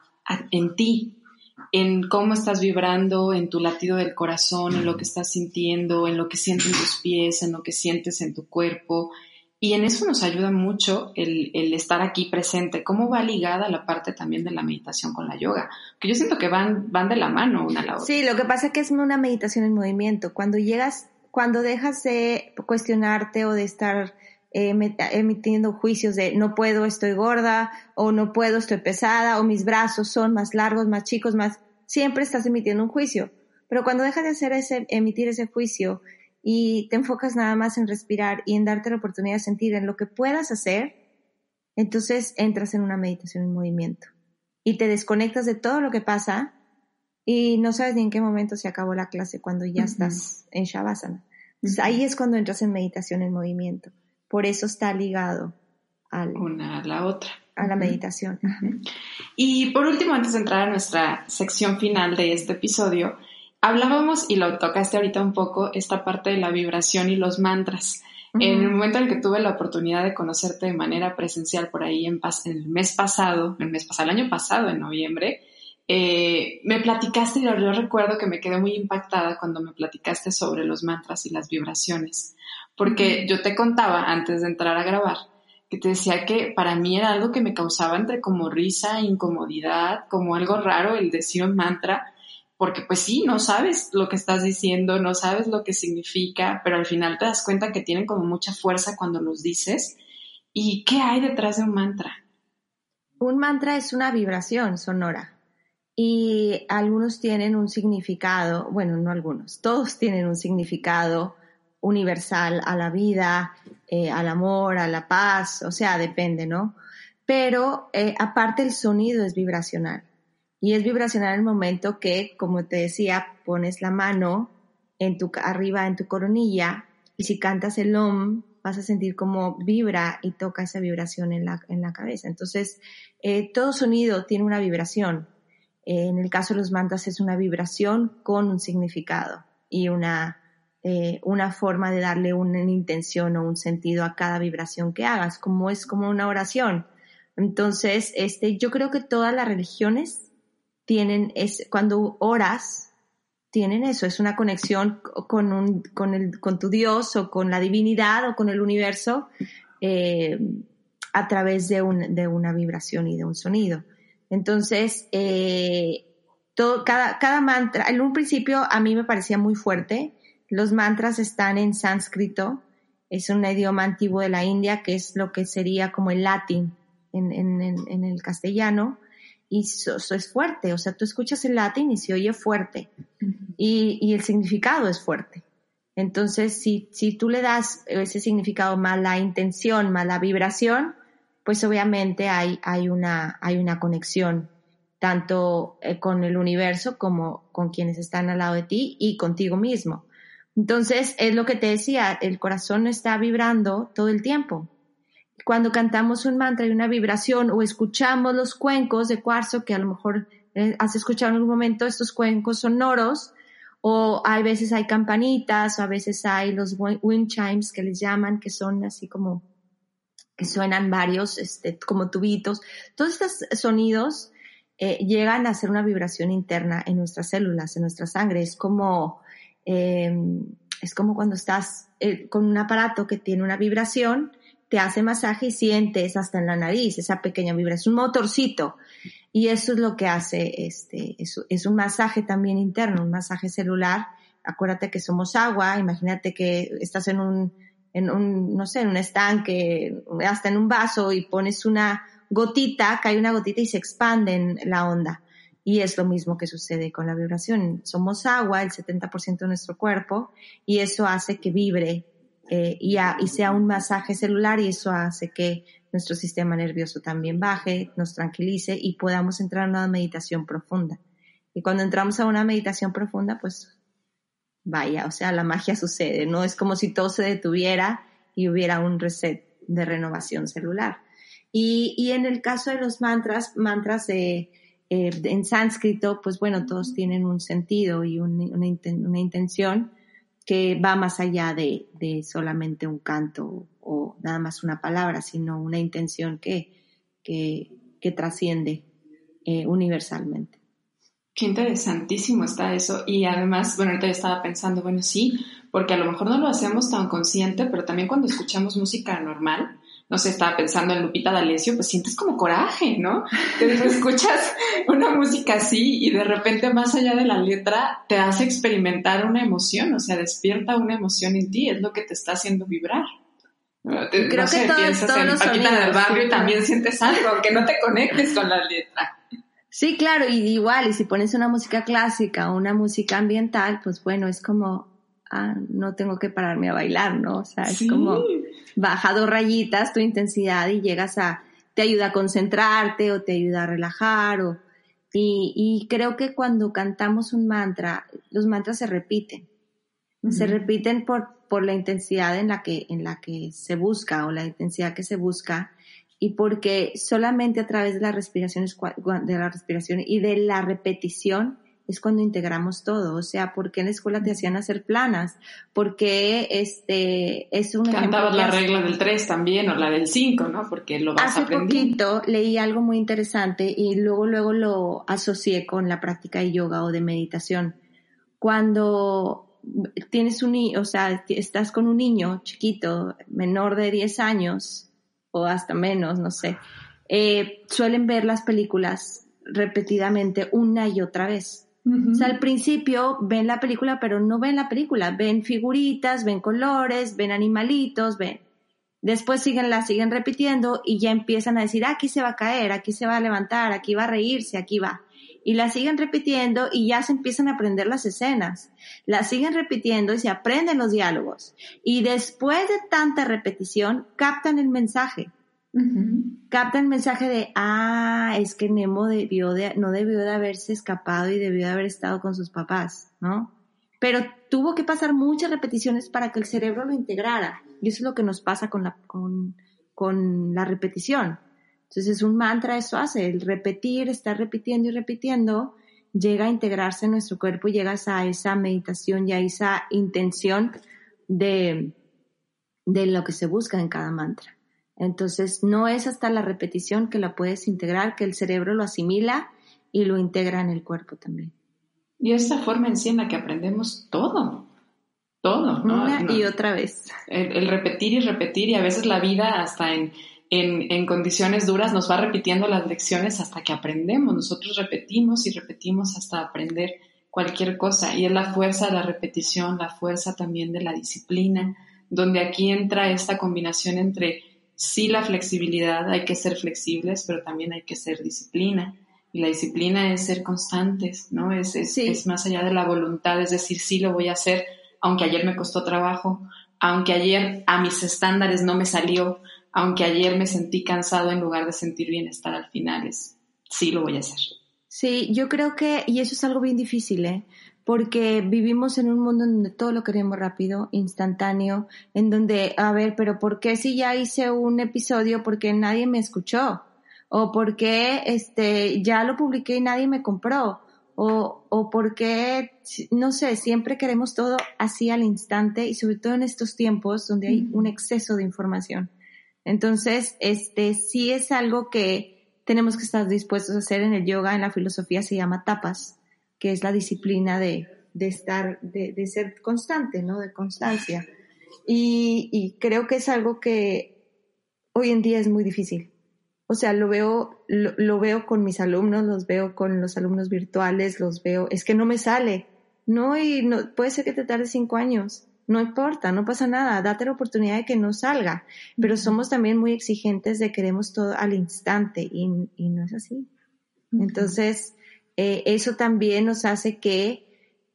[SPEAKER 2] en ti, en cómo estás vibrando, en tu latido del corazón, en lo que estás sintiendo, en lo que sienten tus pies, en lo que sientes en tu cuerpo, y en eso nos ayuda mucho el, estar aquí presente. ¿Cómo va ligada la parte también de la meditación con la yoga? Que yo siento que van, van de la mano una a la otra.
[SPEAKER 3] Sí, lo que pasa es que es una meditación en movimiento. Cuando llegas, cuando dejas de cuestionarte o de estar eh, emitiendo juicios de no puedo, estoy gorda, o no puedo, estoy pesada, o mis brazos son más largos, más chicos, más, siempre estás emitiendo un juicio. Pero cuando dejas de hacer ese, emitir ese juicio y te enfocas nada más en respirar y en darte la oportunidad de sentir en lo que puedas hacer, entonces entras en una meditación en movimiento y te desconectas de todo lo que pasa y no sabes ni en qué momento se acabó la clase cuando ya estás en Shavasana. Entonces ahí es cuando entras en meditación en movimiento. Por eso está ligado al,
[SPEAKER 2] una a la otra.
[SPEAKER 3] A la meditación.
[SPEAKER 2] Y por último, antes de entrar a nuestra sección final de este episodio, Hablábamos, y lo tocaste ahorita un poco, esta parte de la vibración y los mantras. En el momento en el que tuve la oportunidad de conocerte de manera presencial por ahí en, el mes pasado, el mes pasado, el año pasado, en noviembre, eh, me platicaste y yo recuerdo que me quedé muy impactada cuando me platicaste sobre los mantras y las vibraciones, porque yo te contaba antes de entrar a grabar que te decía que para mí era algo que me causaba entre como risa, incomodidad, como algo raro el decir un mantra, porque pues sí, no sabes lo que estás diciendo, no sabes lo que significa, pero al final te das cuenta que tienen como mucha fuerza cuando los dices. ¿Y qué hay detrás de un mantra?
[SPEAKER 3] Un mantra es una vibración sonora y algunos tienen un significado, bueno, no algunos, todos tienen un significado universal a la vida, eh, al amor, a la paz, o sea, depende, ¿no? Pero eh, aparte el sonido es vibracional. Y es vibracional el momento que, como te decía, pones la mano en tu, arriba en tu coronilla y si cantas el OM, vas a sentir como vibra y toca esa vibración en la, en la cabeza. Entonces, eh, todo sonido tiene una vibración. en el caso de los mantras es una vibración con un significado y una, eh, una forma de darle una intención o un sentido a cada vibración que hagas, como es como una oración. Entonces, este, yo creo que todas las religiones tienen, es, cuando oras, tienen eso, es una conexión con, un, con, el, con tu Dios o con la divinidad o con el universo eh, a través de, un, de, una vibración y de un sonido. Entonces, eh, todo, cada, cada mantra, en un principio a mí me parecía muy fuerte, los mantras están en sánscrito, es un idioma antiguo de la India que es lo que sería como el latín en, en, en el castellano y eso, es fuerte, o sea, tú escuchas el latín y se oye fuerte y, y, el significado es fuerte. Entonces, si, si tú le das ese significado más la intención, más la vibración, pues obviamente hay, hay, una, hay una conexión tanto eh, con el universo como con quienes están al lado de ti y contigo mismo. Entonces, es lo que te decía, el corazón está vibrando todo el tiempo cuando cantamos un mantra y una vibración o escuchamos los cuencos de cuarzo, que a lo mejor eh, has escuchado en algún momento estos cuencos sonoros, o hay veces hay campanitas, o a veces hay los wind chimes que les llaman, que son así como, que suenan varios, este, como tubitos. Todos estos sonidos eh, llegan a hacer una vibración interna en nuestras células, en nuestra sangre. Es como, em, es como cuando estás eh, con un aparato que tiene una vibración, te hace masaje y sientes hasta en la nariz esa pequeña vibra, es un motorcito. Y eso es lo que hace, este, es, un masaje también interno, un masaje celular. Acuérdate que somos agua, imagínate que estás en un, en un, no sé, en un estanque, hasta en un vaso y pones una, gotita, cae una gotita y se expande en la onda. Y es lo mismo que sucede con la vibración. Somos agua, el 70% de nuestro cuerpo, y eso hace que vibre eh, y, y, sea un masaje celular y eso hace que nuestro sistema nervioso también baje, nos tranquilice y podamos entrar a una meditación profunda. Y cuando entramos a una meditación profunda, pues vaya, o sea, la magia sucede, ¿no? Es como si todo se detuviera y hubiera un reset de renovación celular. Y, y en el caso de los mantras, mantras de, eh, en sánscrito, pues bueno, todos tienen un sentido y una, una, intención que va más allá de, de, solamente un canto o nada más una palabra, sino una intención que, que, que trasciende eh, universalmente.
[SPEAKER 2] Qué interesantísimo está eso. Y además, bueno, ahorita yo estaba pensando, bueno, sí, porque a lo mejor no lo hacemos tan consciente, pero también cuando escuchamos música normal, no sé, estaba pensando en Lupita D'Alessio, pues sientes como coraje, ¿no? Te escuchas una música así y de repente más allá de la letra te hace experimentar una emoción, o sea, despierta una emoción en ti, es lo que te está haciendo vibrar.
[SPEAKER 3] Creo que piensas en
[SPEAKER 2] Paquita del barrio y también sientes algo, aunque no te conectes con la letra.
[SPEAKER 3] Sí, claro, y igual, y si pones una música clásica o una música ambiental, pues bueno, es como, ah, no tengo que pararme a bailar, ¿no? O sea, es como baja dos rayitas tu intensidad y llegas a, te ayuda a concentrarte o te ayuda a relajar o, y, y creo que cuando cantamos un mantra, los mantras se repiten. Se repiten por, por la intensidad en la que, en la que se busca o la intensidad que se busca y porque solamente a través de la respiración, de la respiración y de la repetición es cuando integramos todo. O sea, ¿por qué en la escuela te hacían hacer planas? Porque este es un
[SPEAKER 2] Cantabas la regla del 3 también o la del 5, ¿no? Porque lo vas
[SPEAKER 3] Hace poquito leí algo muy interesante y luego luego lo asocié con la práctica de yoga o de meditación. Cuando tienes un o sea, estás con un niño chiquito, menor de 10 años, o hasta menos, no sé, eh, suelen ver las películas repetidamente una y otra vez. O sea, al principio ven la película, pero no ven la película, ven figuritas, ven colores, ven animalitos, ven. Después siguen la siguen repitiendo y ya empiezan a decir, aquí se va a caer, aquí se va a levantar, aquí va a reírse, aquí va. Y la siguen repitiendo y ya se empiezan a aprender las escenas. La siguen repitiendo y se aprenden los diálogos. Y después de tanta repetición, captan el mensaje. Captan el mensaje de, ah, es que Nemo debió de, no debió de haberse escapado y debió de haber estado con sus papás, ¿no? Pero tuvo que pasar muchas repeticiones para que el cerebro lo integrara. Y eso es lo que nos pasa con la, con, con la repetición. Entonces es un mantra, eso hace, el repetir, estar repitiendo y repitiendo, llega a integrarse en nuestro cuerpo y llegas a esa meditación y a esa intención de, de lo que se busca en cada mantra. Entonces no es hasta la repetición que la puedes integrar, que el cerebro lo asimila y lo integra en el cuerpo también.
[SPEAKER 2] Y esa forma en sí en la que aprendemos todo, todo, ¿no?
[SPEAKER 3] Una y otra vez.
[SPEAKER 2] el, repetir y repetir y a veces la vida hasta en en, condiciones duras nos va repitiendo las lecciones hasta que aprendemos. Nosotros repetimos y repetimos hasta aprender cualquier cosa. Y es la fuerza de la repetición, la fuerza también de la disciplina, donde aquí entra esta combinación entre sí la flexibilidad, hay que ser flexibles, pero también hay que ser disciplina. Y la disciplina es ser constantes, ¿no? Es, es, es más allá de la voluntad, es decir, sí lo voy a hacer, aunque ayer me costó trabajo, aunque ayer a mis estándares no me salió, aunque ayer me sentí cansado en lugar de sentir bienestar al final, es, sí lo voy a hacer.
[SPEAKER 3] Sí, yo creo que, y eso es algo bien difícil, ¿eh? Porque vivimos en un mundo en donde todo lo queremos rápido, instantáneo, en donde, a ver, pero ¿por qué si ya hice un episodio porque nadie me escuchó? ¿O por qué este, ya lo publiqué y nadie me compró? O, o por qué, no sé, siempre queremos todo así al instante y sobre todo en estos tiempos donde hay un exceso de información. Entonces, este sí es algo que tenemos que estar dispuestos a hacer en el yoga, en la filosofía se llama tapas, que es la disciplina de, de estar, de, de, ser constante, ¿no? De constancia. Y, y, creo que es algo que hoy en día es muy difícil. O sea, lo veo, lo, lo veo con mis alumnos, los veo con los alumnos virtuales, los veo, es que no me sale. No, y no, puede ser que te tarde cinco años no importa, no pasa nada, date la oportunidad de que no salga, pero somos también muy exigentes de queremos todo al instante y, no es así. Entonces, eh, eso también nos hace que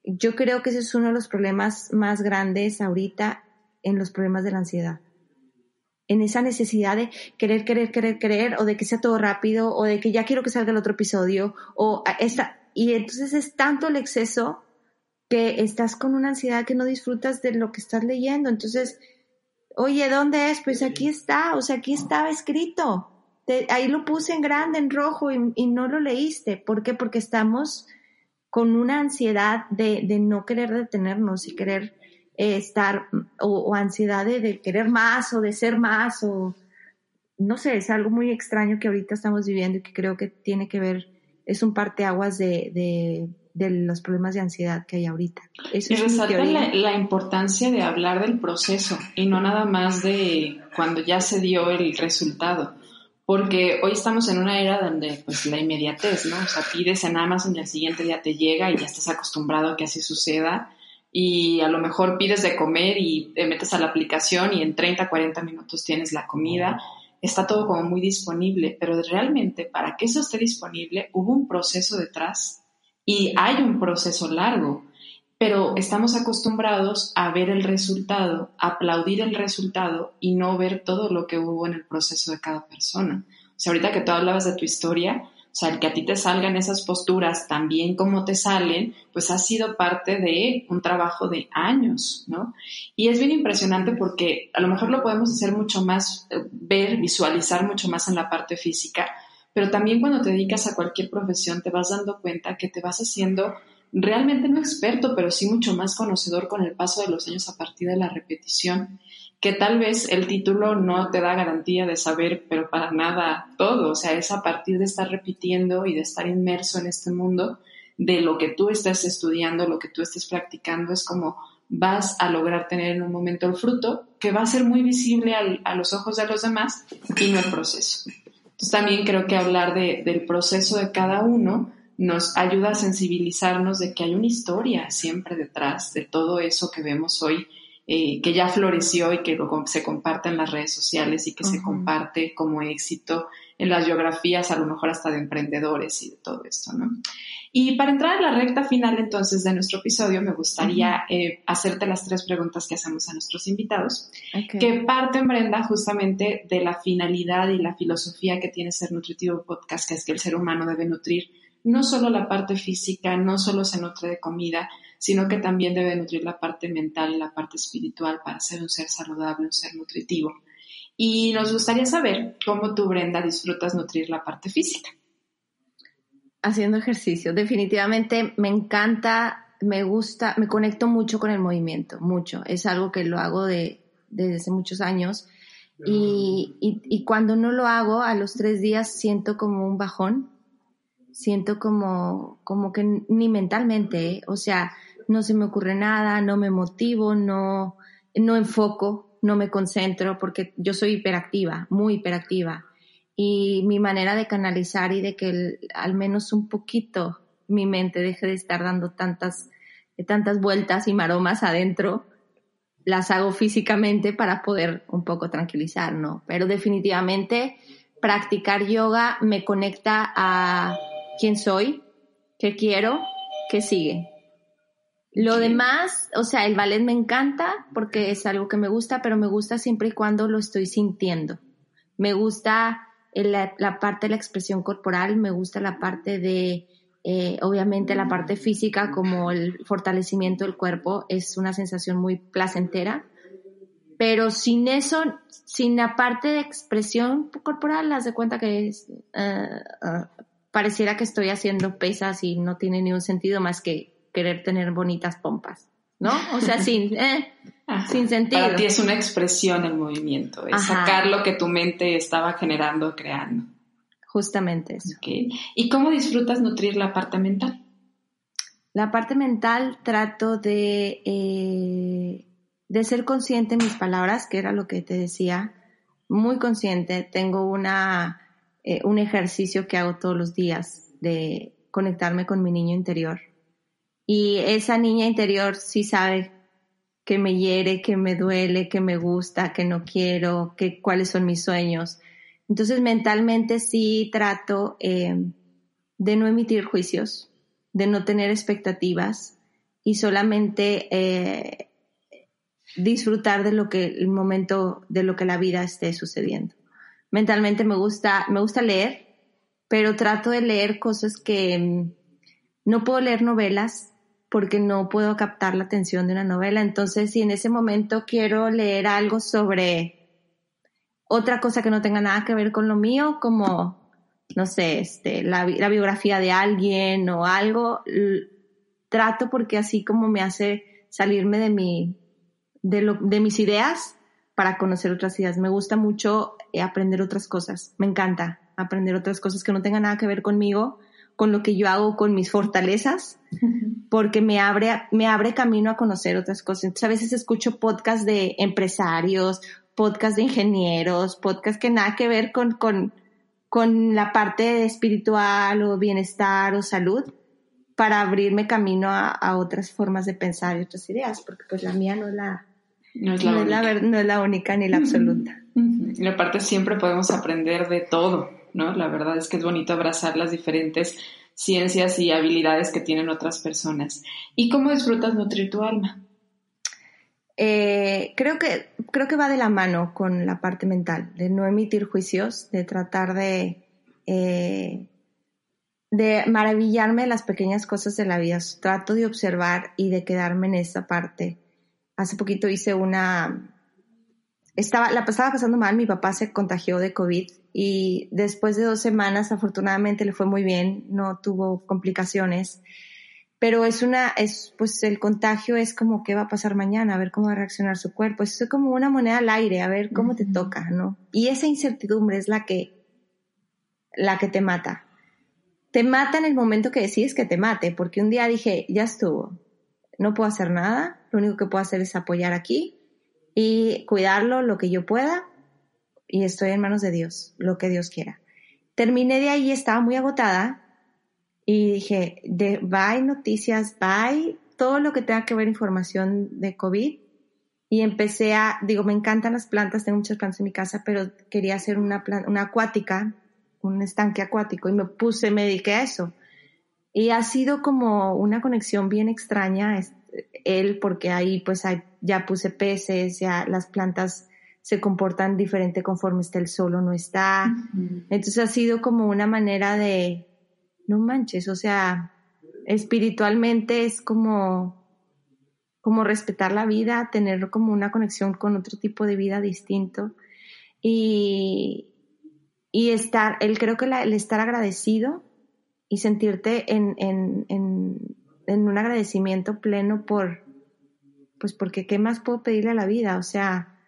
[SPEAKER 3] yo creo que ese es uno de los problemas más grandes ahorita en los problemas de la ansiedad. En esa necesidad de querer, querer, querer, querer, o de que sea todo rápido, o de que ya quiero que salga el otro episodio, o esta, y entonces es tanto el exceso que estás con una ansiedad que no disfrutas de lo que estás leyendo. Entonces, oye, ¿dónde es? Pues aquí está, o sea, aquí estaba escrito. Ahí lo puse en grande, en rojo, y, no lo leíste. ¿Por qué? Porque estamos con una ansiedad de, de no querer detenernos y querer eh, estar, o, ansiedad de, querer más o de ser más, o no sé, es algo muy extraño que ahorita estamos viviendo y que creo que tiene que ver, es un parteaguas de, de de los problemas de ansiedad que hay ahorita.
[SPEAKER 2] y resalta la, importancia de hablar del proceso y no nada más de cuando ya se dio el resultado. Porque hoy estamos en una era donde pues la inmediatez, ¿no? O sea, pides en Amazon y al siguiente día te llega y ya estás acostumbrado a que así suceda. Y a lo mejor pides de comer y te metes a la aplicación y en 30, 40 minutos tienes la comida. Está todo como muy disponible, pero realmente para que eso esté disponible hubo un proceso detrás y hay un proceso largo, pero estamos acostumbrados a ver el resultado, aplaudir el resultado y no ver todo lo que hubo en el proceso de cada persona. O sea, ahorita que tú hablabas de tu historia, o sea, el que a ti te salgan esas posturas tan bien como te salen, pues ha sido parte de un trabajo de años, ¿no? Y es bien impresionante porque a lo mejor lo podemos hacer mucho más, eh, ver, visualizar mucho más en la parte física, pero también cuando te dedicas a cualquier profesión te vas dando cuenta que te vas haciendo realmente no experto, pero sí mucho más conocedor con el paso de los años a partir de la repetición, que tal vez el título no te da garantía de saber, pero para nada todo, o sea, es a partir de estar repitiendo y de estar inmerso en este mundo, de lo que tú estás estudiando, lo que tú estés practicando, es como vas a lograr tener en un momento el fruto que va a ser muy visible a los ojos de los demás y no el proceso. Entonces también creo que hablar del proceso de cada uno nos ayuda a sensibilizarnos de que hay una historia siempre detrás de todo eso que vemos hoy, eh, que ya floreció y que se comparte en las redes sociales y que se comparte como éxito en las biografías, a lo mejor hasta de emprendedores y de todo esto, ¿no? Y para entrar a la recta final entonces de nuestro episodio, me gustaría eh, hacerte las tres preguntas que hacemos a nuestros invitados, que parten, Brenda, justamente de la finalidad y la filosofía que tiene Ser Nutritivo Podcast, que es que el ser humano debe nutrir no solo la parte física, no solo se nutre de comida, sino que también debe nutrir la parte mental y la parte espiritual para ser un ser saludable, un ser nutritivo. Y nos gustaría saber cómo tú, Brenda, disfrutas nutrir la parte física
[SPEAKER 3] haciendo ejercicio. Definitivamente me encanta, me gusta, me conecto mucho con el movimiento, mucho. Es algo que lo hago de, desde hace muchos años. Y, y, cuando no lo hago, a los tres días siento como un bajón, siento como, como que ni mentalmente, o sea, no se me ocurre nada, no me motivo, no, no enfoco, no me concentro, porque yo soy hiperactiva, muy hiperactiva y mi manera de canalizar y de que al menos un poquito mi mente deje de estar dando tantas, tantas vueltas y maromas adentro, las hago físicamente para poder un poco tranquilizar, ¿no? Pero definitivamente practicar yoga me conecta a quién soy, qué quiero, qué sigue. Lo demás, o sea, el ballet me encanta porque es algo que me gusta, pero me gusta siempre y cuando lo estoy sintiendo. Me gusta la, la, parte de la expresión corporal, me gusta la parte de, eh, obviamente la parte física como el fortalecimiento del cuerpo, es una sensación muy placentera, pero sin eso, sin la parte de expresión corporal, las de cuenta que es, eh, eh, pareciera que estoy haciendo pesas y no tiene ni un sentido más que querer tener bonitas pompas. ¿no? O sea, sin, eh, sin sentido.
[SPEAKER 2] Para ti es una expresión el movimiento, es sacar lo que tu mente estaba generando, creando.
[SPEAKER 3] Justamente eso.
[SPEAKER 2] ¿Y cómo disfrutas nutrir la parte mental?
[SPEAKER 3] La parte mental trato de, eh, de ser consciente en mis palabras, que era lo que te decía, muy consciente. Tengo una, eh, un ejercicio que hago todos los días de conectarme con mi niño interior y esa niña interior sí sabe que me hiere, que me duele, que me gusta, que no quiero, que cuáles son mis sueños. Entonces mentalmente sí trato eh, de no emitir juicios, de no tener expectativas y solamente eh, disfrutar de lo que el momento, de lo que la vida esté sucediendo. Mentalmente me gusta, me gusta leer, pero trato de leer cosas que mm, no puedo leer novelas porque no puedo captar la atención de una novela. Entonces, si en ese momento quiero leer algo sobre otra cosa que no tenga nada que ver con lo mío, como, no sé, este, la, la biografía de alguien o algo, trato porque así como me hace salirme de mi, de, lo, de mis ideas para conocer otras ideas. Me gusta mucho aprender otras cosas. Me encanta aprender otras cosas que no tengan nada que ver conmigo, con lo que yo hago, con mis fortalezas, porque me abre, me abre camino a conocer otras cosas. Entonces a veces escucho podcasts de empresarios, podcasts de ingenieros, podcasts que nada que ver con, con, con la parte espiritual o bienestar o salud, para abrirme camino a, a otras formas de pensar y otras ideas, porque pues la mía no es la, no es la, única. no es la única ni la absoluta.
[SPEAKER 2] Y aparte siempre podemos aprender de todo, ¿no? La verdad es que es bonito abrazar las diferentes ciencias y habilidades que tienen otras personas. ¿Y cómo disfrutas nutrir tu alma?
[SPEAKER 3] Eh, creo, que, creo que va de la mano con la parte mental, de no emitir juicios, de tratar de, eh, de maravillarme de las pequeñas cosas de la vida. Trato de observar y de quedarme en esa parte hace poquito hice una, estaba, la estaba pasando mal, mi papá se contagió de COVID y después de dos semanas afortunadamente le fue muy bien, no tuvo complicaciones, pero es una, es, pues el contagio es como qué va a pasar mañana, a ver cómo va a reaccionar su cuerpo, es como una moneda al aire, a ver cómo te toca, ¿no? Y esa incertidumbre es la que, la que te mata. Te mata en el momento que decides que te mate, porque un día dije, ya estuvo, no puedo hacer nada, lo único que puedo hacer es apoyar aquí y cuidarlo lo que yo pueda y estoy en manos de Dios, lo que Dios quiera. Terminé de ahí, estaba muy agotada y dije, de, bye noticias, bye todo lo que tenga que ver información de COVID y empecé a, digo, me encantan las plantas, tengo muchas plantas en mi casa, pero quería hacer una, una acuática, un estanque acuático y me puse, me dediqué a eso y ha sido como una conexión bien extraña él, porque ahí pues ya puse peces, ya las plantas se comportan diferente conforme está el sol o no está. Entonces ha sido como una manera de, no manches, o sea, espiritualmente es como, como respetar la vida, tener como una conexión con otro tipo de vida distinto. Y, y estar, él creo que el estar agradecido y sentirte en, en, en, un agradecimiento pleno por, pues porque qué más puedo pedirle a la vida, o sea,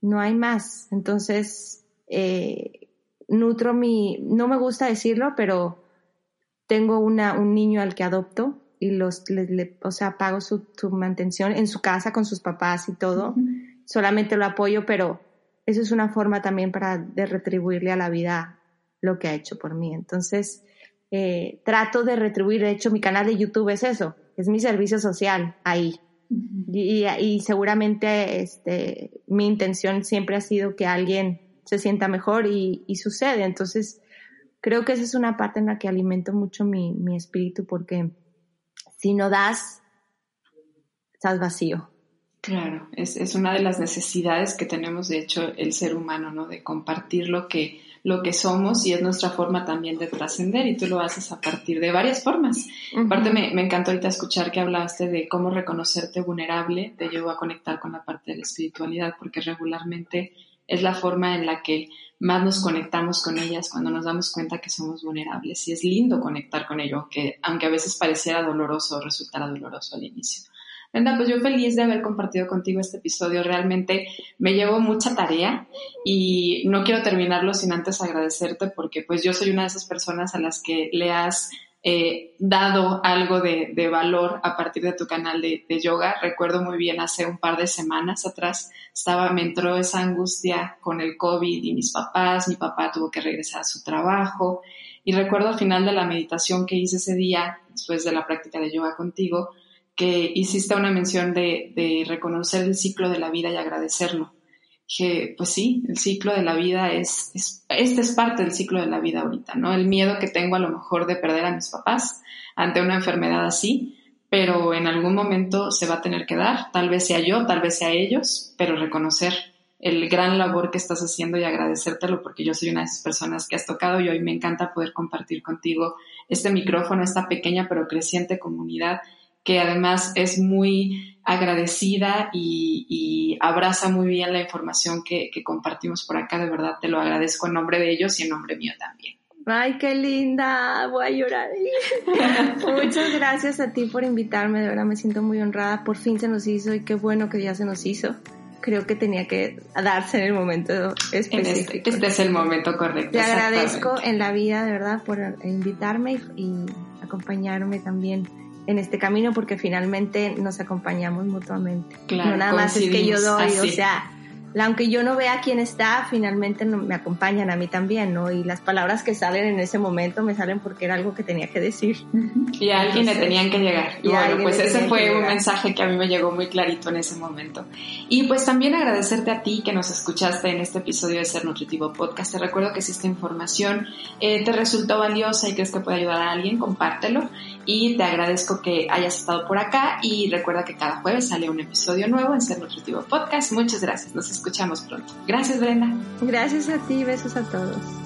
[SPEAKER 3] no hay más. Entonces, eh, nutro mi, no me gusta decirlo, pero tengo una, un niño al que adopto y los, le, o sea, pago su, su, mantención en su casa con sus papás y todo. Solamente lo apoyo, pero eso es una forma también para de retribuirle a la vida lo que ha hecho por mí. Entonces, eh, trato de retribuir. De hecho, mi canal de YouTube es eso, es mi servicio social ahí. y, seguramente este, mi intención siempre ha sido que alguien se sienta mejor y, sucede. Entonces, creo que esa es una parte en la que alimento mucho mi, mi espíritu porque si no das, estás vacío.
[SPEAKER 2] Claro, es, es, una de las necesidades que tenemos, de hecho, el ser humano, ¿no? De compartir lo que, lo que somos y es nuestra forma también de trascender y tú lo haces a partir de varias formas. Aparte me, me, encantó ahorita escuchar que hablaste de cómo reconocerte vulnerable, te llevó a conectar con la parte de la espiritualidad porque regularmente es la forma en la que más nos conectamos con ellas cuando nos damos cuenta que somos vulnerables y es lindo conectar con ello, que aunque a veces pareciera doloroso o resultara doloroso al inicio. Brenda, pues yo feliz de haber compartido contigo este episodio. Realmente me llevo mucha tarea y no quiero terminarlo sin antes agradecerte porque pues yo soy una de esas personas a las que le has eh, dado algo de, valor a partir de tu canal de, yoga. Recuerdo muy bien hace un par de semanas atrás estaba, me entró esa angustia con el COVID y mis papás, mi papá tuvo que regresar a su trabajo y recuerdo al final de la meditación que hice ese día, después de la práctica de yoga contigo, que hiciste una mención de, reconocer el ciclo de la vida y agradecerlo que pues sí, el ciclo de la vida es, es, este es parte del ciclo de la vida ahorita, ¿no? El miedo que tengo a lo mejor de perder a mis papás ante una enfermedad así, pero en algún momento se va a tener que dar, tal vez sea yo, tal vez sea ellos, pero reconocer el gran labor que estás haciendo y agradecértelo porque yo soy una de esas personas que has tocado y hoy me encanta poder compartir contigo este micrófono, esta pequeña pero creciente comunidad que además es muy agradecida y, abraza muy bien la información que, compartimos por acá. De verdad, te lo agradezco en nombre de ellos y en nombre mío también.
[SPEAKER 3] Ay, qué linda, voy a llorar. Muchas gracias a ti por invitarme, de verdad me siento muy honrada. Por fin se nos hizo y qué bueno que ya se nos hizo. Creo que tenía que darse en el momento
[SPEAKER 2] este, específico. este, es el momento correcto.
[SPEAKER 3] Te agradezco en la vida, de verdad, por invitarme y acompañarme también en este camino porque finalmente nos acompañamos mutuamente. Claro, no nada más es que yo doy, o sea, aunque yo no vea quién está, finalmente me acompañan a mí también, ¿no? Y las palabras que salen en ese momento me salen porque era algo que tenía que decir.
[SPEAKER 2] Y a alguien le tenían que llegar. Y bueno, pues ese fue un mensaje que a mí me llegó muy clarito en ese momento. Y pues también agradecerte a ti que nos escuchaste en este episodio de Ser Nutritivo Podcast. Te recuerdo que si esta información eh, te resultó valiosa y crees que puede ayudar a alguien, compártelo. Y te agradezco que hayas estado por acá y recuerda que cada jueves sale un episodio nuevo en Ser Nutritivo Podcast. Muchas gracias. Nos escuchamos pronto. Gracias, Brenda.
[SPEAKER 3] Gracias a ti. Besos a todos.